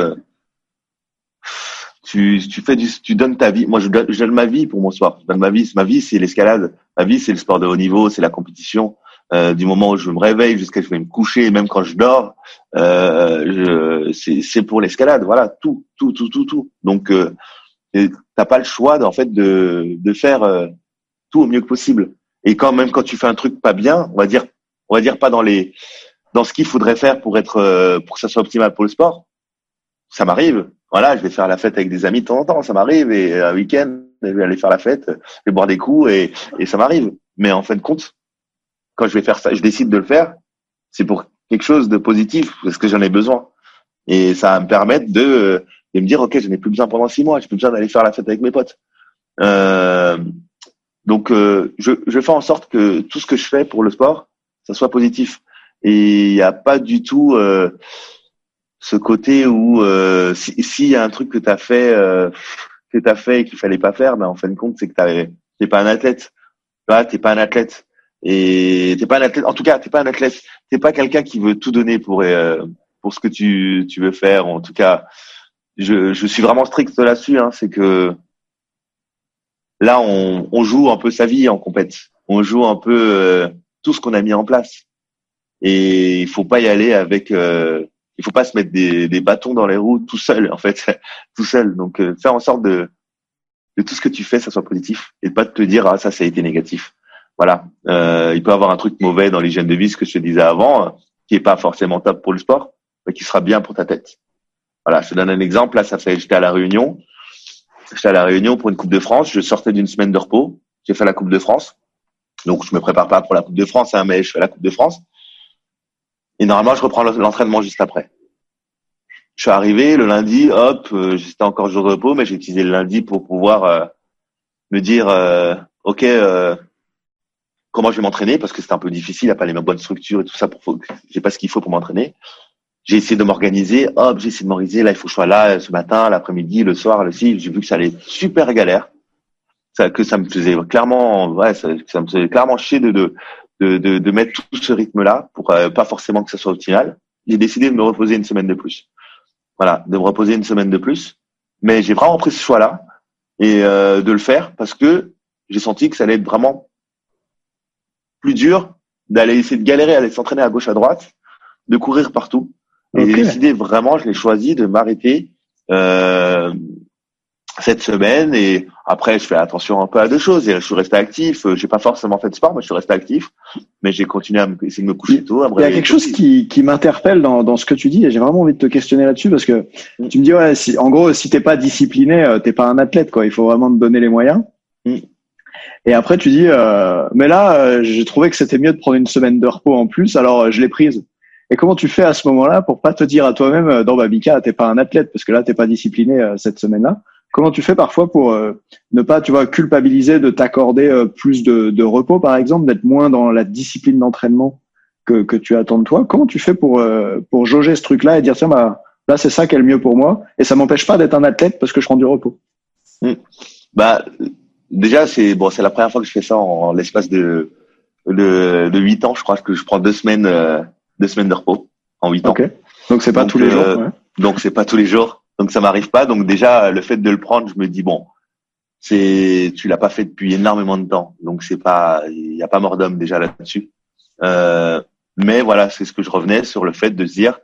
Tu, tu fais du, tu donnes ta vie. Moi, je donne, ma vie pour mon sport. Je donne ma vie. Ma vie, c'est l'escalade. Ma vie, c'est le sport de haut niveau, c'est la compétition. Euh, du moment où je me réveille jusqu'à ce que je vais me coucher, même quand je dors, euh, c'est pour l'escalade. Voilà, tout, tout, tout, tout, tout. Donc, euh, t'as pas le choix, en fait, de, de faire euh, tout au mieux que possible. Et quand même, quand tu fais un truc pas bien, on va dire, on va dire pas dans les, dans ce qu'il faudrait faire pour être, euh, pour que ça soit optimal pour le sport. Ça m'arrive voilà, je vais faire la fête avec des amis de temps en temps, ça m'arrive, et un week-end, je vais aller faire la fête, je vais boire des coups, et, et ça m'arrive. Mais en fin de compte, quand je vais faire ça, je décide de le faire, c'est pour quelque chose de positif, parce que j'en ai besoin. Et ça va me permettre de, de me dire, ok, je n'ai plus besoin pendant six mois, j'ai plus besoin d'aller faire la fête avec mes potes. Euh, donc, euh, je, je fais en sorte que tout ce que je fais pour le sport, ça soit positif. Et il n'y a pas du tout... Euh, ce côté où euh, s'il y a un truc que tu as fait euh, que tu fait et qu'il fallait pas faire ben en fin de compte c'est que t'es pas un athlète. Tu t'es pas un athlète. Et t'es pas un athlète en tout cas t'es pas un athlète. T'es pas quelqu'un qui veut tout donner pour euh, pour ce que tu tu veux faire. En tout cas je je suis vraiment strict là-dessus hein, c'est que là on on joue un peu sa vie en compète. On joue un peu euh, tout ce qu'on a mis en place. Et il faut pas y aller avec euh, il faut pas se mettre des, bâtons dans les roues tout seul en fait tout seul donc euh, faire en sorte de tout ce que tu fais ça soit positif et pas de te dire ah ça ça a été négatif voilà, euh, il peut avoir un truc mauvais dans l'hygiène de vie, ce que je te disais avant, qui est pas forcément top pour le sport, mais qui sera bien pour ta tête. Voilà, je te donne un exemple. Là, ça fait, j'étais à la Réunion, j'étais à la Réunion pour une Coupe de France. Je sortais d'une semaine de repos. J'ai fait la Coupe de France. Donc, je me prépare pas pour la Coupe de France, hein, mais je fais la Coupe de France. Et normalement, je reprends l'entraînement juste après. Je suis arrivé le lundi, hop, euh, j'étais encore jour de repos, mais j'ai utilisé le lundi pour pouvoir euh, me dire, euh, ok, euh, comment je vais m'entraîner parce que c'était un peu difficile, a pas les bonnes structures et tout ça. Pour, j'ai pas ce qu'il faut pour m'entraîner. J'ai essayé de m'organiser. Hop, j'ai essayé de m'organiser. Là, il faut que je sois là ce matin, l'après-midi, le soir, le si. J'ai vu que ça allait super galère. Que ça me faisait clairement, ouais, ça, ça me faisait clairement chier de, de, de, de, de mettre tout ce rythme-là pour euh, pas forcément que ça soit optimal. J'ai décidé de me reposer une semaine de plus. Voilà, de me reposer une semaine de plus. Mais j'ai vraiment pris ce choix-là et euh, de le faire parce que j'ai senti que ça allait être vraiment plus dur d'aller essayer de galérer, aller s'entraîner à gauche, à droite, de courir partout. Et j'ai décidé vraiment, je l'ai choisi de m'arrêter euh, cette semaine. Et après, je fais attention un peu à deux choses. Et je suis resté actif. J'ai pas forcément fait de sport, mais je suis resté actif. Mais j'ai continué à me, essayer de me coucher tôt. Il y a quelque chose qui, qui m'interpelle dans, dans ce que tu dis. Et j'ai vraiment envie de te questionner là-dessus parce que mm. tu me dis ouais, si, en gros, si t'es pas discipliné, euh, t'es pas un athlète. quoi. Il faut vraiment te donner les moyens. Mm. Et après, tu dis, euh, mais là, euh, j'ai trouvé que c'était mieux de prendre une semaine de repos en plus, alors euh, je l'ai prise. Et comment tu fais à ce moment-là pour pas te dire à toi-même, euh, non, bah, Mika, t'es pas un athlète, parce que là, t'es pas discipliné cette semaine-là? Comment tu fais parfois pour ne pas, tu vois, culpabiliser de t'accorder plus de, de, repos, par exemple, d'être moins dans la discipline d'entraînement que, que tu attends de toi? Comment tu fais pour, pour jauger ce truc-là et dire, tiens, bah, là, c'est ça qui est le mieux pour moi, et ça m'empêche pas d'être un athlète parce que je prends du repos? Mmh. Bah, déjà, c'est bon, c'est la première fois que je fais ça en, l'espace de de de huit ans. Je crois que je prends deux semaines euh, deux semaines de repos en huit ans. Donc c'est pas tous les jours. Euh, donc c'est pas tous les jours. Donc ça m'arrive pas. Donc déjà le fait de le prendre, je me dis bon, c'est tu l'as pas fait depuis énormément de temps. Donc c'est pas il y a pas mort d'homme déjà là-dessus. Euh, mais voilà, c'est ce que je revenais sur le fait de se dire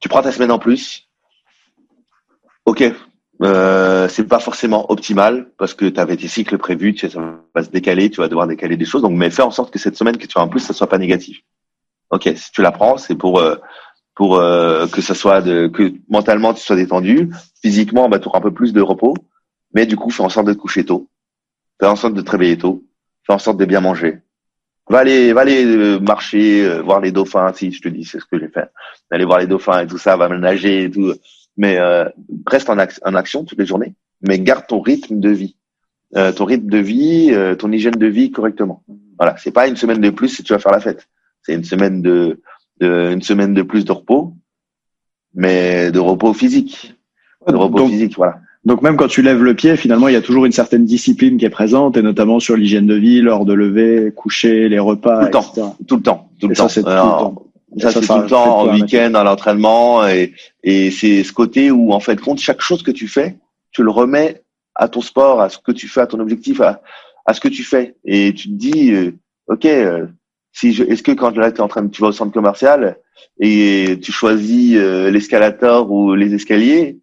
tu prends ta semaine en plus. Ok, euh, c'est pas forcément optimal parce que tu avais tes cycles prévus, tu sais, ça va se décaler, tu vas devoir décaler des choses. Donc, mais fais en sorte que cette semaine que tu as en plus, ça soit pas négatif. Ok, si tu la prends, c'est pour euh, pour euh, que ça soit de que mentalement tu sois détendu, physiquement, bah tu auras un peu plus de repos, mais du coup, fais en sorte de te coucher tôt, fais en sorte de te réveiller tôt, fais en sorte de bien manger. Va aller, va aller euh, marcher, voir les dauphins. Si je te dis, c'est ce que j'ai fait. Aller voir les dauphins et tout ça, va nager et tout mais euh, reste en, en, action toutes les journées, mais garde ton rythme de vie, euh, ton rythme de vie, euh, ton hygiène de vie correctement. Voilà, c'est pas une semaine de plus si tu vas faire la fête, c'est une semaine de, de, une semaine de plus de repos, mais de repos physique, de repos donc, physique, voilà. Donc même quand tu lèves le pied, finalement, il y a toujours une certaine discipline qui est présente, et notamment sur l'hygiène de vie, l'heure de lever, coucher, les repas, tout le temps, tout le temps, tout le temps. Ça, tout le temps. Ça, c'est tout le temps, en week-end, à l'entraînement, et, et c'est ce côté où, en fait, compte chaque chose que tu fais, tu le remets à ton sport, à ce que tu fais, à ton objectif, à, à ce que tu fais. Et tu te dis, euh, ok, euh, si je, est-ce que quand là, es en train de, tu vas au centre commercial et tu choisis euh, l'escalator ou les escaliers,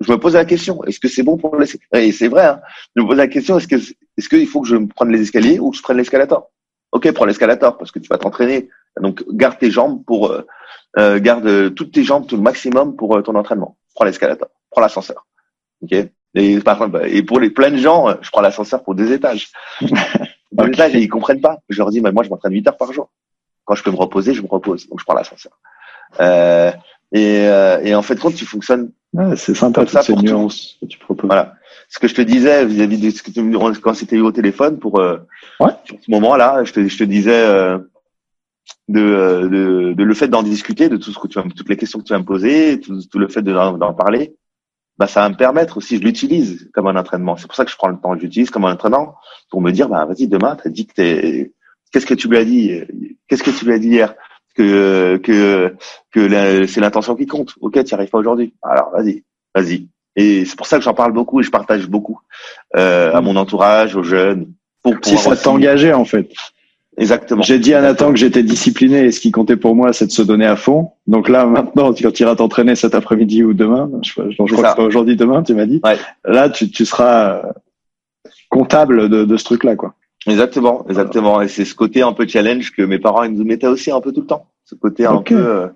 je me pose la question, est-ce que c'est bon pour les, et c'est vrai, hein, je me pose la question, est-ce que, est-ce qu'il faut que je prenne les escaliers ou que je prenne l'escalator? Ok, prends l'escalator parce que tu vas t'entraîner donc garde tes jambes pour euh, euh, garde toutes tes jambes tout le maximum pour euh, ton entraînement. Prends l'escalator, prends l'ascenseur. Ok? Et par contre, bah, et pour les pleins de gens, je prends l'ascenseur pour deux étages. étages, et ils comprennent pas. Je leur dis, mais moi je m'entraîne 8 heures par jour. Quand je peux me reposer, je me repose. Donc je prends l'ascenseur. Euh, et, et en fait, quand tu fonctionnes. c'est sympa ça ces nuances que tu proposes. Voilà. Ce que je te disais vis-à-vis de ce que tu me quand c'était eu au téléphone pour euh, ouais. sur ce moment-là, je te, je te disais de, de, de, le fait d'en discuter, de tout ce que tu vas, toutes les questions que tu vas me poser, tout, tout le fait d'en parler, bah ça va me permettre aussi, je l'utilise comme un entraînement. C'est pour ça que je prends le temps, j'utilise comme un entraînement pour me dire, bah vas-y demain, t'as dit que t'es, qu'est-ce que tu lui as dit, qu'est-ce que tu lui as dit hier, que que que c'est l'intention qui compte. Ok, tu n'y arrives pas aujourd'hui. Alors vas-y, vas-y. Et c'est pour ça que j'en parle beaucoup et je partage beaucoup euh, à mon entourage, aux jeunes. Pour si ça t'engageait en fait. Exactement. J'ai dit à Nathan que j'étais discipliné et ce qui comptait pour moi, c'est de se donner à fond. Donc là, maintenant, quand tu iras t'entraîner cet après-midi ou demain, je, je, je crois que pas aujourd'hui, demain, tu m'as dit. Ouais. Là, tu, tu seras comptable de, de ce truc-là, quoi. Exactement, exactement. Et c'est ce côté un peu challenge que mes parents ils nous mettaient aussi un peu tout le temps. Ce côté un peu, euh,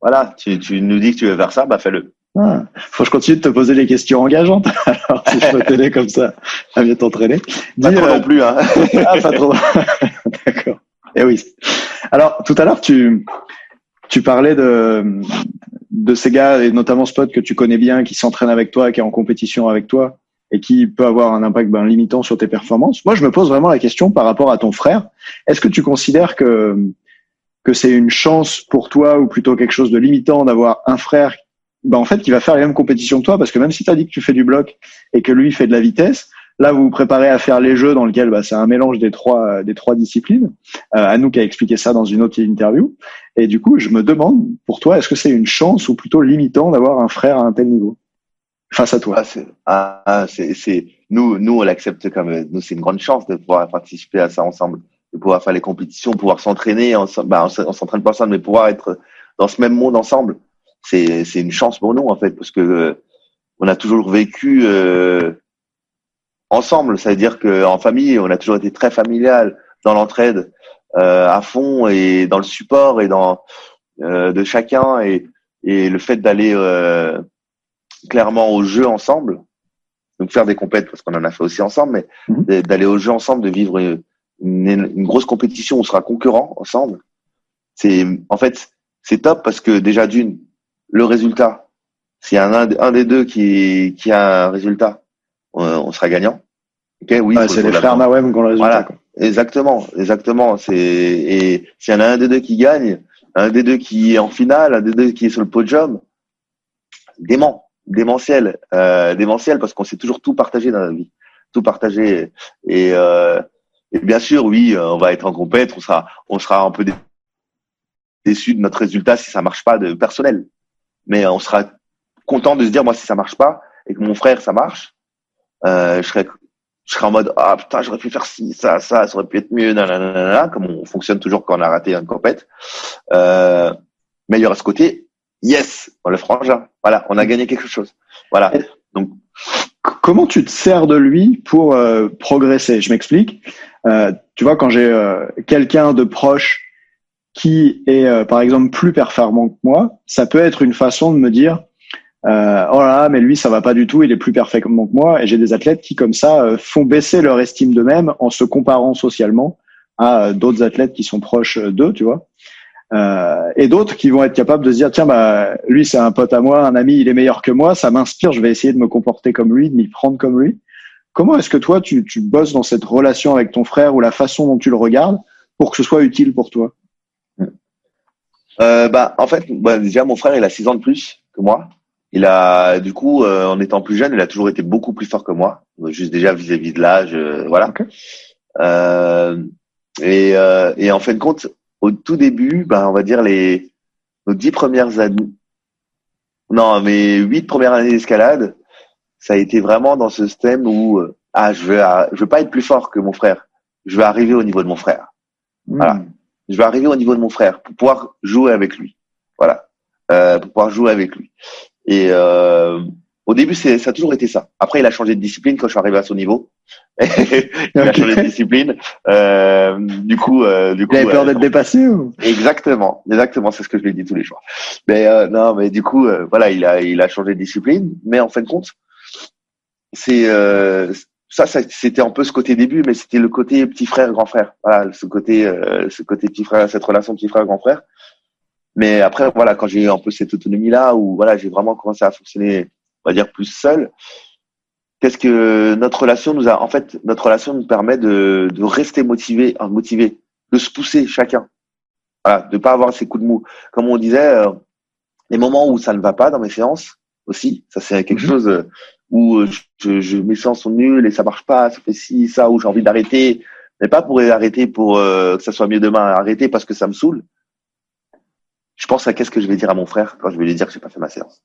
voilà, tu, tu nous dis que tu veux faire ça, bah fais-le. Ah, faut que je continue de te poser des questions engageantes. Alors, si je peux t'aider comme ça à mieux t'entraîner. Pas trop euh, non plus, hein. ah, pas trop. D'accord. Et oui. Alors, tout à l'heure, tu, tu parlais de, de ces gars, et notamment Spot que tu connais bien, qui s'entraîne avec toi, qui est en compétition avec toi, et qui peut avoir un impact ben, limitant sur tes performances. Moi, je me pose vraiment la question par rapport à ton frère. Est-ce que tu considères que, que c'est une chance pour toi, ou plutôt quelque chose de limitant d'avoir un frère ben, en fait, qui va faire les mêmes compétitions que toi, parce que même si tu as dit que tu fais du bloc et que lui fait de la vitesse, Là, vous vous préparez à faire les jeux dans lesquels bah, c'est un mélange des trois des trois disciplines. Euh, Anouk a expliqué ça dans une autre interview. Et du coup, je me demande pour toi, est-ce que c'est une chance ou plutôt limitant d'avoir un frère à un tel niveau face à toi? Ah, c'est, ah, c'est, nous, nous, on l'accepte comme nous, c'est une grande chance de pouvoir participer à ça ensemble, de pouvoir faire les compétitions, pouvoir s'entraîner. Ensemble, bah, on s'entraîne pas ensemble, mais pouvoir être dans ce même monde ensemble, c'est, c'est une chance pour nous en fait, parce que euh, on a toujours vécu. Euh, ensemble. Ça veut dire qu'en famille, on a toujours été très familial dans l'entraide, euh, à fond et dans le support et dans euh, de chacun et, et le fait d'aller euh, clairement au jeu ensemble, donc faire des compètes parce qu'on en a fait aussi ensemble, mais mhm. d'aller au jeu ensemble, de vivre une, une, grosse compétition où on sera concurrents ensemble. C'est en fait c'est top parce que déjà d'une le résultat, s'il y a un, un des deux qui, qui a un résultat, on sera gagnant. Okay, oui, c'est les frères Nawem qui ont le résultat. Voilà, exactement, exactement. C'est et s'il y en a un des deux qui gagne, un des deux qui est en finale, un des deux qui est sur le podium, dément, démentiel, euh, démentiel parce qu'on s'est toujours tout partagé dans la vie, tout partagé. Et, euh, et bien sûr, oui, on va être en compète, on sera, on sera un peu déçu de notre résultat si ça marche pas de personnel, mais on sera content de se dire moi si ça marche pas et que mon frère ça marche, euh, je serais je serais en mode ah putain j'aurais pu faire ci ça ça ça aurait pu être mieux nanana, comme on fonctionne toujours quand on a raté un compète euh, mais il y aura ce côté yes on le frangin voilà on a gagné quelque chose. Voilà. Donc comment tu te sers de lui pour euh, progresser? Je m'explique. Euh, tu vois quand j'ai euh, quelqu'un de proche qui est euh, par exemple plus performant que moi ça peut être une façon de me dire euh, oh là, mais lui ça va pas du tout, il est plus parfaitement que moi. Et j'ai des athlètes qui comme ça euh, font baisser leur estime d'eux-mêmes en se comparant socialement à euh, d'autres athlètes qui sont proches d'eux, tu vois. Euh, et d'autres qui vont être capables de se dire tiens bah lui c'est un pote à moi, un ami, il est meilleur que moi, ça m'inspire, je vais essayer de me comporter comme lui, de m'y prendre comme lui. Comment est-ce que toi tu, tu bosses dans cette relation avec ton frère ou la façon dont tu le regardes pour que ce soit utile pour toi? Euh, bah en fait bah, déjà mon frère il a six ans de plus que moi il a, du coup, euh, en étant plus jeune, il a toujours été beaucoup plus fort que moi, juste déjà vis-à-vis de l'âge, euh, voilà. Euh, et, euh, et en fin de compte, au tout début, ben, on va dire les nos dix premières années, non, mes huit premières années d'escalade, ça a été vraiment dans ce système où ah, je veux, je veux pas être plus fort que mon frère, je veux arriver au niveau de mon frère. Voilà, hmm. Je veux arriver au niveau de mon frère pour pouvoir jouer avec lui. Voilà, euh, pour pouvoir jouer avec lui. Et euh, au début, c'est, ça a toujours été ça. Après, il a changé de discipline quand je suis arrivé à son niveau. il a changé de discipline. Euh, du coup, euh, du coup, il avait peur d'être dépassé ou? Exactement, exactement, c'est ce que je lui dis tous les jours. Mais euh, non, mais du coup, euh, voilà, il a, il a changé de discipline. Mais en fin de compte, c'est euh, ça, ça c'était un peu ce côté début, mais c'était le côté petit frère grand frère. Voilà, ce côté, ce côté petit frère, cette relation petit frère grand frère. Mais après, voilà, quand j'ai eu un peu cette autonomie-là, où voilà, j'ai vraiment commencé à fonctionner, on va dire, plus seul, qu'est-ce que notre relation nous a, en fait, notre relation nous permet de, de rester motivé, motivé, de se pousser chacun. Voilà, de pas avoir ces coups de mou. Comme on disait, euh, les moments où ça ne va pas dans mes séances aussi, ça c'est quelque mhm. chose euh, où euh, je, mes séances sont nulles et ça marche pas, ça fait ci, ça, où j'ai envie d'arrêter, mais pas pour arrêter pour que ça soit mieux demain, arrêter parce que ça me saoule, je pense à qu'est-ce que je vais dire à mon frère quand je vais lui dire que j'ai pas fait ma séance.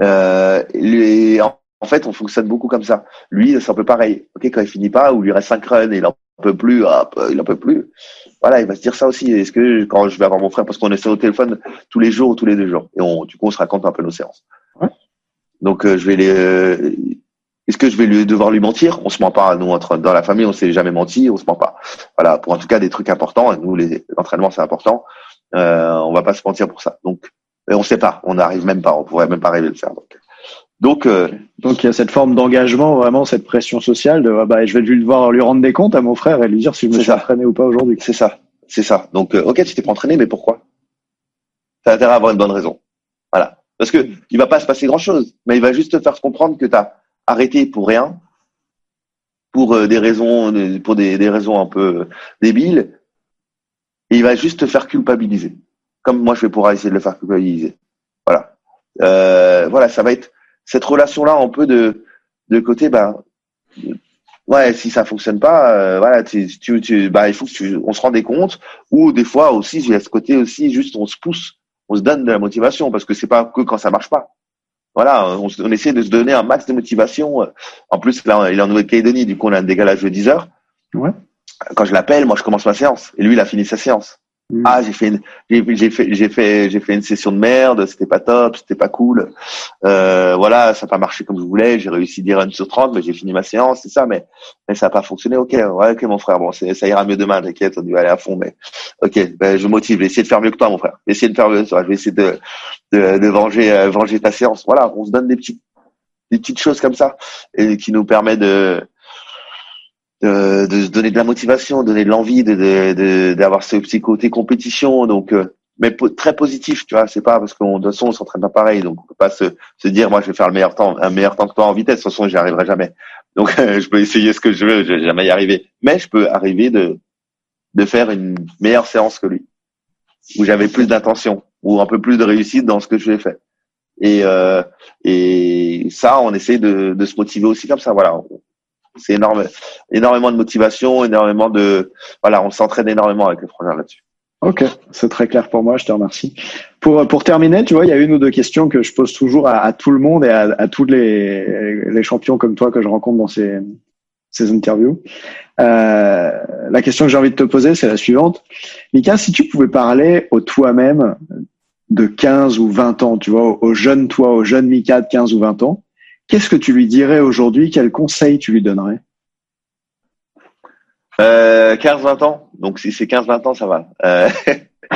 Euh, lui, en, fait, on fonctionne beaucoup comme ça. Lui, c'est un peu pareil. Ok, quand il finit pas, ou lui reste cinq runs et il en peut plus, hop, il en peut plus. Voilà, il va se dire ça aussi. Est-ce que quand je vais avoir mon frère, parce qu'on est au téléphone tous les jours ou tous les deux jours, et on, du coup, on se raconte un peu nos séances. Donc, euh, je vais les, Est-ce que je vais lui, devoir lui mentir? On se ment pas. Nous, entre, dans la famille, on s'est jamais menti, on se ment pas. Voilà, pour en tout cas des trucs importants. Nous, l'entraînement, c'est important. Euh, on va pas se mentir pour ça. Donc, on sait pas. On n'arrive même pas. On pourrait même pas arriver à le faire. Donc, donc, euh, donc il y a cette forme d'engagement, vraiment cette pression sociale de ah bah je vais lui devoir lui rendre des comptes à mon frère et lui dire si je me suis entraîné ou pas aujourd'hui. C'est ça, c'est ça. Donc euh, ok, tu t'es pas entraîné, mais pourquoi? T'as intérêt à avoir une bonne raison. Voilà, parce que il va pas se passer grand chose, mais il va juste te faire comprendre que tu as arrêté pour rien, pour euh, des raisons, pour des, raisons un peu débiles, et il va juste te faire culpabiliser, comme moi je vais pouvoir essayer de le faire culpabiliser. Voilà, voilà, ça va être cette relation-là un peu de, de côté, bah, ouais, si ça fonctionne pas, euh, voilà, tu, tu, bah, il faut que tu, on se rende compte. Ou des fois aussi, a ce côté aussi, juste on se pousse, on se donne de la motivation parce que c'est pas que quand ça marche pas. Voilà, on, on, essaie de se donner un max de motivation. En plus, là, il est en Nouvelle-Calédonie, du coup, on a un décalage de 10 heures. Ouais. Quand je l'appelle, moi, je commence ma séance. Et lui, il a fini sa séance. Mm. Ah, j'ai fait une, j'ai fait, j'ai fait, j'ai fait une session de merde. C'était pas top, c'était pas cool. Euh, voilà, ça n'a pas marché comme je voulais. J'ai réussi 10 runs sur 30, mais j'ai fini ma séance, c'est ça. Mais, mais ça n'a pas fonctionné. Ok, ouais, ok, mon frère. Bon, ça ira mieux demain. T'inquiète, on va aller à fond. Mais ok, ben, je motive. Je de faire mieux que toi, mon frère. Essayer de faire mieux. Je vais essayer de, de, de venger, euh, venger ta séance. Voilà, on se donne des petites, des petites choses comme ça et qui nous permet de de, de se donner de la motivation, donner de l'envie, de d'avoir ce petit côté compétition. Donc, euh, mais très positif, tu vois. C'est pas parce qu'on de toute façon on s'entraîne pas pareil, donc on peut pas se, se dire moi je vais faire le meilleur temps, un meilleur temps que toi en vitesse. De toute façon, j'y arriverai jamais. Donc, je peux essayer ce que je veux, je vais jamais y arriver. Mais je peux arriver de de faire une meilleure séance que lui, où j'avais plus d'intention, ou un peu plus de réussite dans ce que je vais faire. Et euh, et ça, on essaie de, de se motiver aussi comme ça. Voilà, c'est énorme, énormément de motivation, énormément de, voilà, on s'entraîne énormément avec le frangin là-dessus. Ok, c'est très clair pour moi, je te remercie. Pour, pour terminer, tu vois, il y a une ou deux questions que je pose toujours à, tout le monde et à, à tous les, les champions comme toi que je rencontre dans ces, ces interviews. Euh, la question que j'ai envie de te poser, c'est la suivante. Mika, si tu pouvais parler au toi-même de 15 ou 20 ans, tu vois, au jeune toi, au jeune Mika de 15 ou 20 ans, Qu'est-ce que tu lui dirais aujourd'hui? Quel conseil tu lui donnerais? Euh, 15-20 ans. Donc si c'est 15-20 ans, ça va. Euh,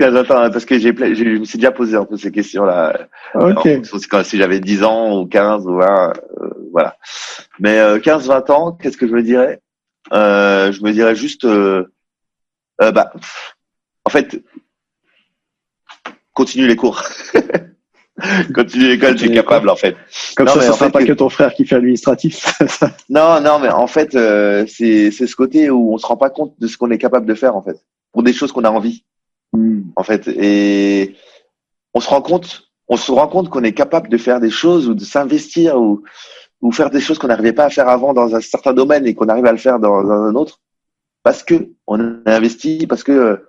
15-20 ans, hein, parce que j'ai, je me suis déjà posé un peu ces questions-là. Ok. si j'avais 10 ans ou 15 ou 20, euh, voilà. Mais 15-20 euh, ans, qu'est-ce que je me dirais? Euh, Je me dirais juste, bah, en fait, continue les cours. Continue l'école, tu es capable en fait. Comme ça, ce sera pas que... ton frère qui fait l'administratif. non, non, mais en fait, euh, c'est c'est ce côté où on se rend pas compte de ce qu'on est capable de faire en fait, pour des choses qu'on a envie, hmm. en fait, et on se rend compte, on se rend compte qu'on est capable de faire des choses ou de s'investir ou ou faire des choses qu'on n'arrivait pas à faire avant dans un certain domaine et qu'on arrive à le faire dans, dans un autre parce que on a investi, parce que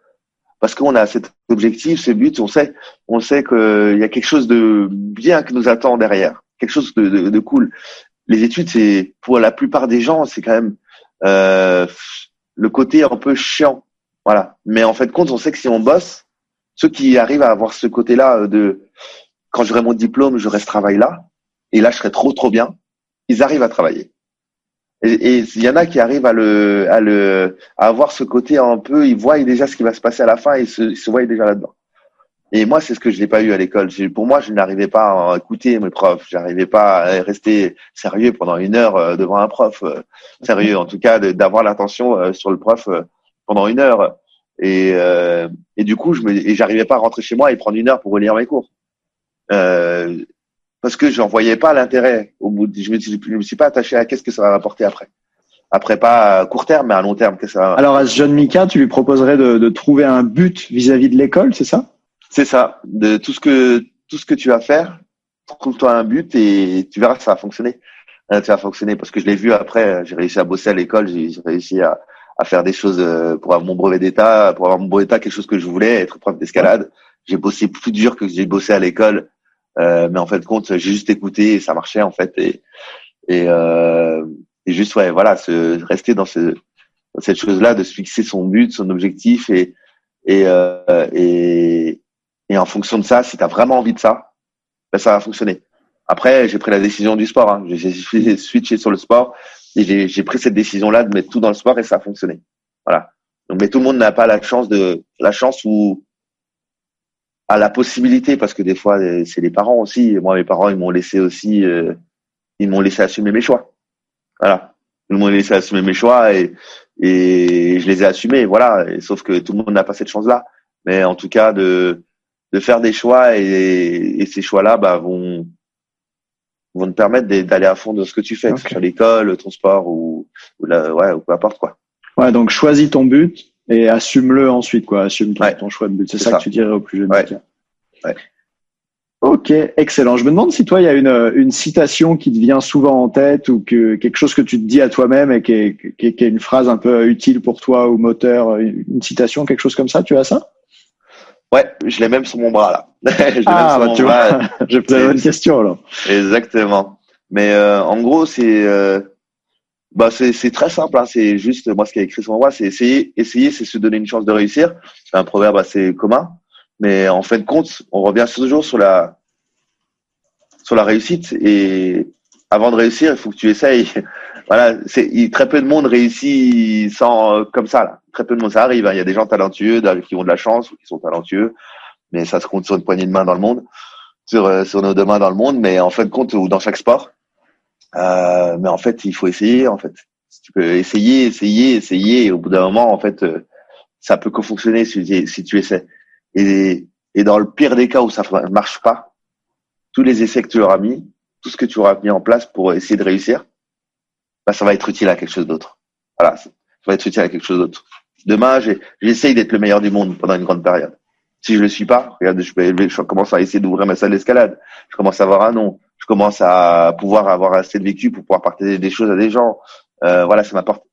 parce qu'on a cet objectif, ce but, on sait, on sait qu'il y a quelque chose de bien qui nous attend derrière, quelque chose de, cool. Les études, c'est pour la plupart des gens, c'est quand même euh, le côté un peu chiant, voilà. Mais en fait, compte, on sait que si on bosse, ceux qui arrivent à avoir ce côté-là de quand j'aurai mon diplôme, je reste travail là, et là, je serai trop trop bien. Ils arrivent à travailler. Et il y en a qui arrivent à le, à le, à avoir ce côté un peu, ils voient déjà ce qui va se passer à la fin et se, ils se voient déjà là-dedans. Et moi, c'est ce que je n'ai pas eu à l'école. Pour moi, je n'arrivais pas à écouter mes profs. J'arrivais pas à rester sérieux pendant une heure euh, devant un prof. Euh, sérieux, en tout cas, d'avoir l'attention euh, sur le prof pendant une heure. Et, et du coup, je me, j'arrivais pas à rentrer chez moi et prendre une heure pour relire mes cours. Euh, parce que j'en voyais pas l'intérêt. Au bout, je me, je me suis pas attaché à qu'est-ce que ça va rapporter après. Après, pas à court terme, mais à long terme. Que ça Alors, à ce jeune Mika, tu lui proposerais de, de trouver un but vis-à-vis de l'école, c'est ça? C'est ça. De tout ce que tout ce que tu vas faire, trouve-toi un but et tu verras que ça va fonctionner. Euh, ça va fonctionner parce que je l'ai vu après. J'ai réussi à bosser à l'école, j'ai réussi à, à faire des choses euh, pour avoir mon brevet d'état, pour avoir mon brevet d'état, quelque chose que je voulais, être prof d'escalade. J'ai bossé plus dur que j'ai bossé à l'école euh, mais en fait, compte, j'ai juste écouté et ça marchait en fait. Et, et, euh, et juste, ouais, voilà, se, rester dans, ce, dans cette chose-là, de se fixer son but, son objectif et, et, euh, et, et en fonction de ça, si tu as vraiment envie de ça, ben, ça va fonctionner. Après, j'ai pris la décision du sport. Hein. J'ai switché sur le sport et j'ai pris cette décision-là de mettre tout dans le sport et ça a fonctionné. Voilà. Donc, mais tout le monde n'a pas la chance de la chance ou à la possibilité parce que des fois c'est les parents aussi. Moi, mes parents, ils m'ont laissé aussi, euh, ils m'ont laissé assumer mes choix. Voilà. Ils m'ont laissé assumer mes choix et et je les ai assumés. Voilà. Et, sauf que tout le monde n'a pas cette chance-là. Mais en tout cas, de de faire des choix et, et ces choix-là, bah, vont vont te permettre d'aller à fond dans ce que tu fais, okay. l'école, ton sport ou, ou la, ouais, ou peu importe quoi. Ouais, donc choisis ton but et assume-le ensuite, quoi. Assume ton, ton choix de but. C'est ça, ça, que tu dirais au plus jeune. Ouais. ouais. Ok, excellent. Je me demande si toi, il y a une, une citation qui te vient souvent en tête ou que quelque chose que tu te dis à toi-même et qui est, qui, est, qui est une phrase un peu utile pour toi ou moteur, une citation, quelque chose comme ça. Tu as ça? Ouais, je l'ai même sur mon bras là. je ah, bah, tu vois, je posais une question là. Exactement. Mais euh, en gros, c'est euh, bah c'est c'est très simple. Hein. C'est juste moi ce est écrit sur mon bras, c'est essayer, essayer, c'est se donner une chance de réussir. C'est un proverbe assez commun, mais en fin de compte, on revient toujours sur la sur la réussite et avant de réussir, il faut que tu essayes. voilà, c'est très peu de monde réussit sans euh, comme ça là. Très peu de monde, ça arrive. Hein. Il y a des gens talentueux qui ont de la chance ou qui sont talentueux, mais ça se compte sur une poignée de main dans le monde, sur euh, sur nos deux mains dans le monde, mais en fin de compte ou dans chaque sport. Euh, mais en fait, il faut essayer. En fait, tu peux essayer, essayer, essayer, et au bout d'un moment, en fait, euh, ça peut que fonctionner si, tu essaies. Et, et dans le pire des cas où ça ne marche pas, tous les essais que tu auras mis, tout ce que tu auras mis en place pour essayer de réussir, bah, ça va être utile à quelque chose d'autre. Voilà, ça va être utile à quelque chose d'autre. Demain, j'essaye d'être le meilleur du monde pendant une grande période. Si je le suis pas, regarde, je, je commence à essayer d'ouvrir ma salle d'escalade. Je commence à avoir un nom. Commence à pouvoir avoir assez de vécu pour pouvoir partager des choses à des gens. Euh, voilà, ça m'apporte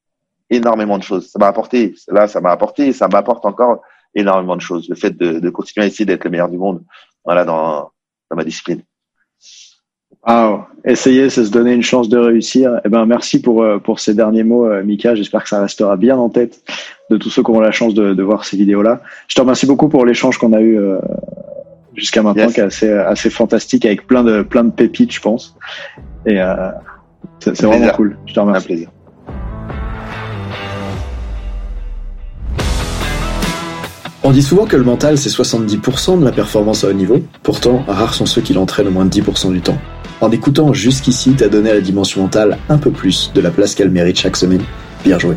énormément de choses. Ça m'a apporté, là, ça m'a apporté, ça m'apporte encore énormément de choses. Le fait de, de continuer à essayer d'être le meilleur du monde, voilà, dans, dans ma discipline. Wow. Essayer, c'est se donner une chance de réussir. Eh ben, merci pour, euh, pour ces derniers mots, euh, Mika. J'espère que ça restera bien en tête de tous ceux qui auront la chance de, de voir ces vidéos-là. Je te remercie beaucoup pour l'échange qu'on a eu euh, jusqu'à maintenant, qui est assez, assez fantastique, avec plein de, plein de pépites, je pense. Et euh, c'est vraiment cool. Je te remercie. Un plaisir. On dit souvent que le mental, c'est 70% de la performance à haut niveau. Pourtant, rares sont ceux qui l'entraînent au moins 10% du temps. En écoutant jusqu'ici, t'as donné à la dimension mentale un peu plus de la place qu'elle mérite chaque semaine. Bien joué.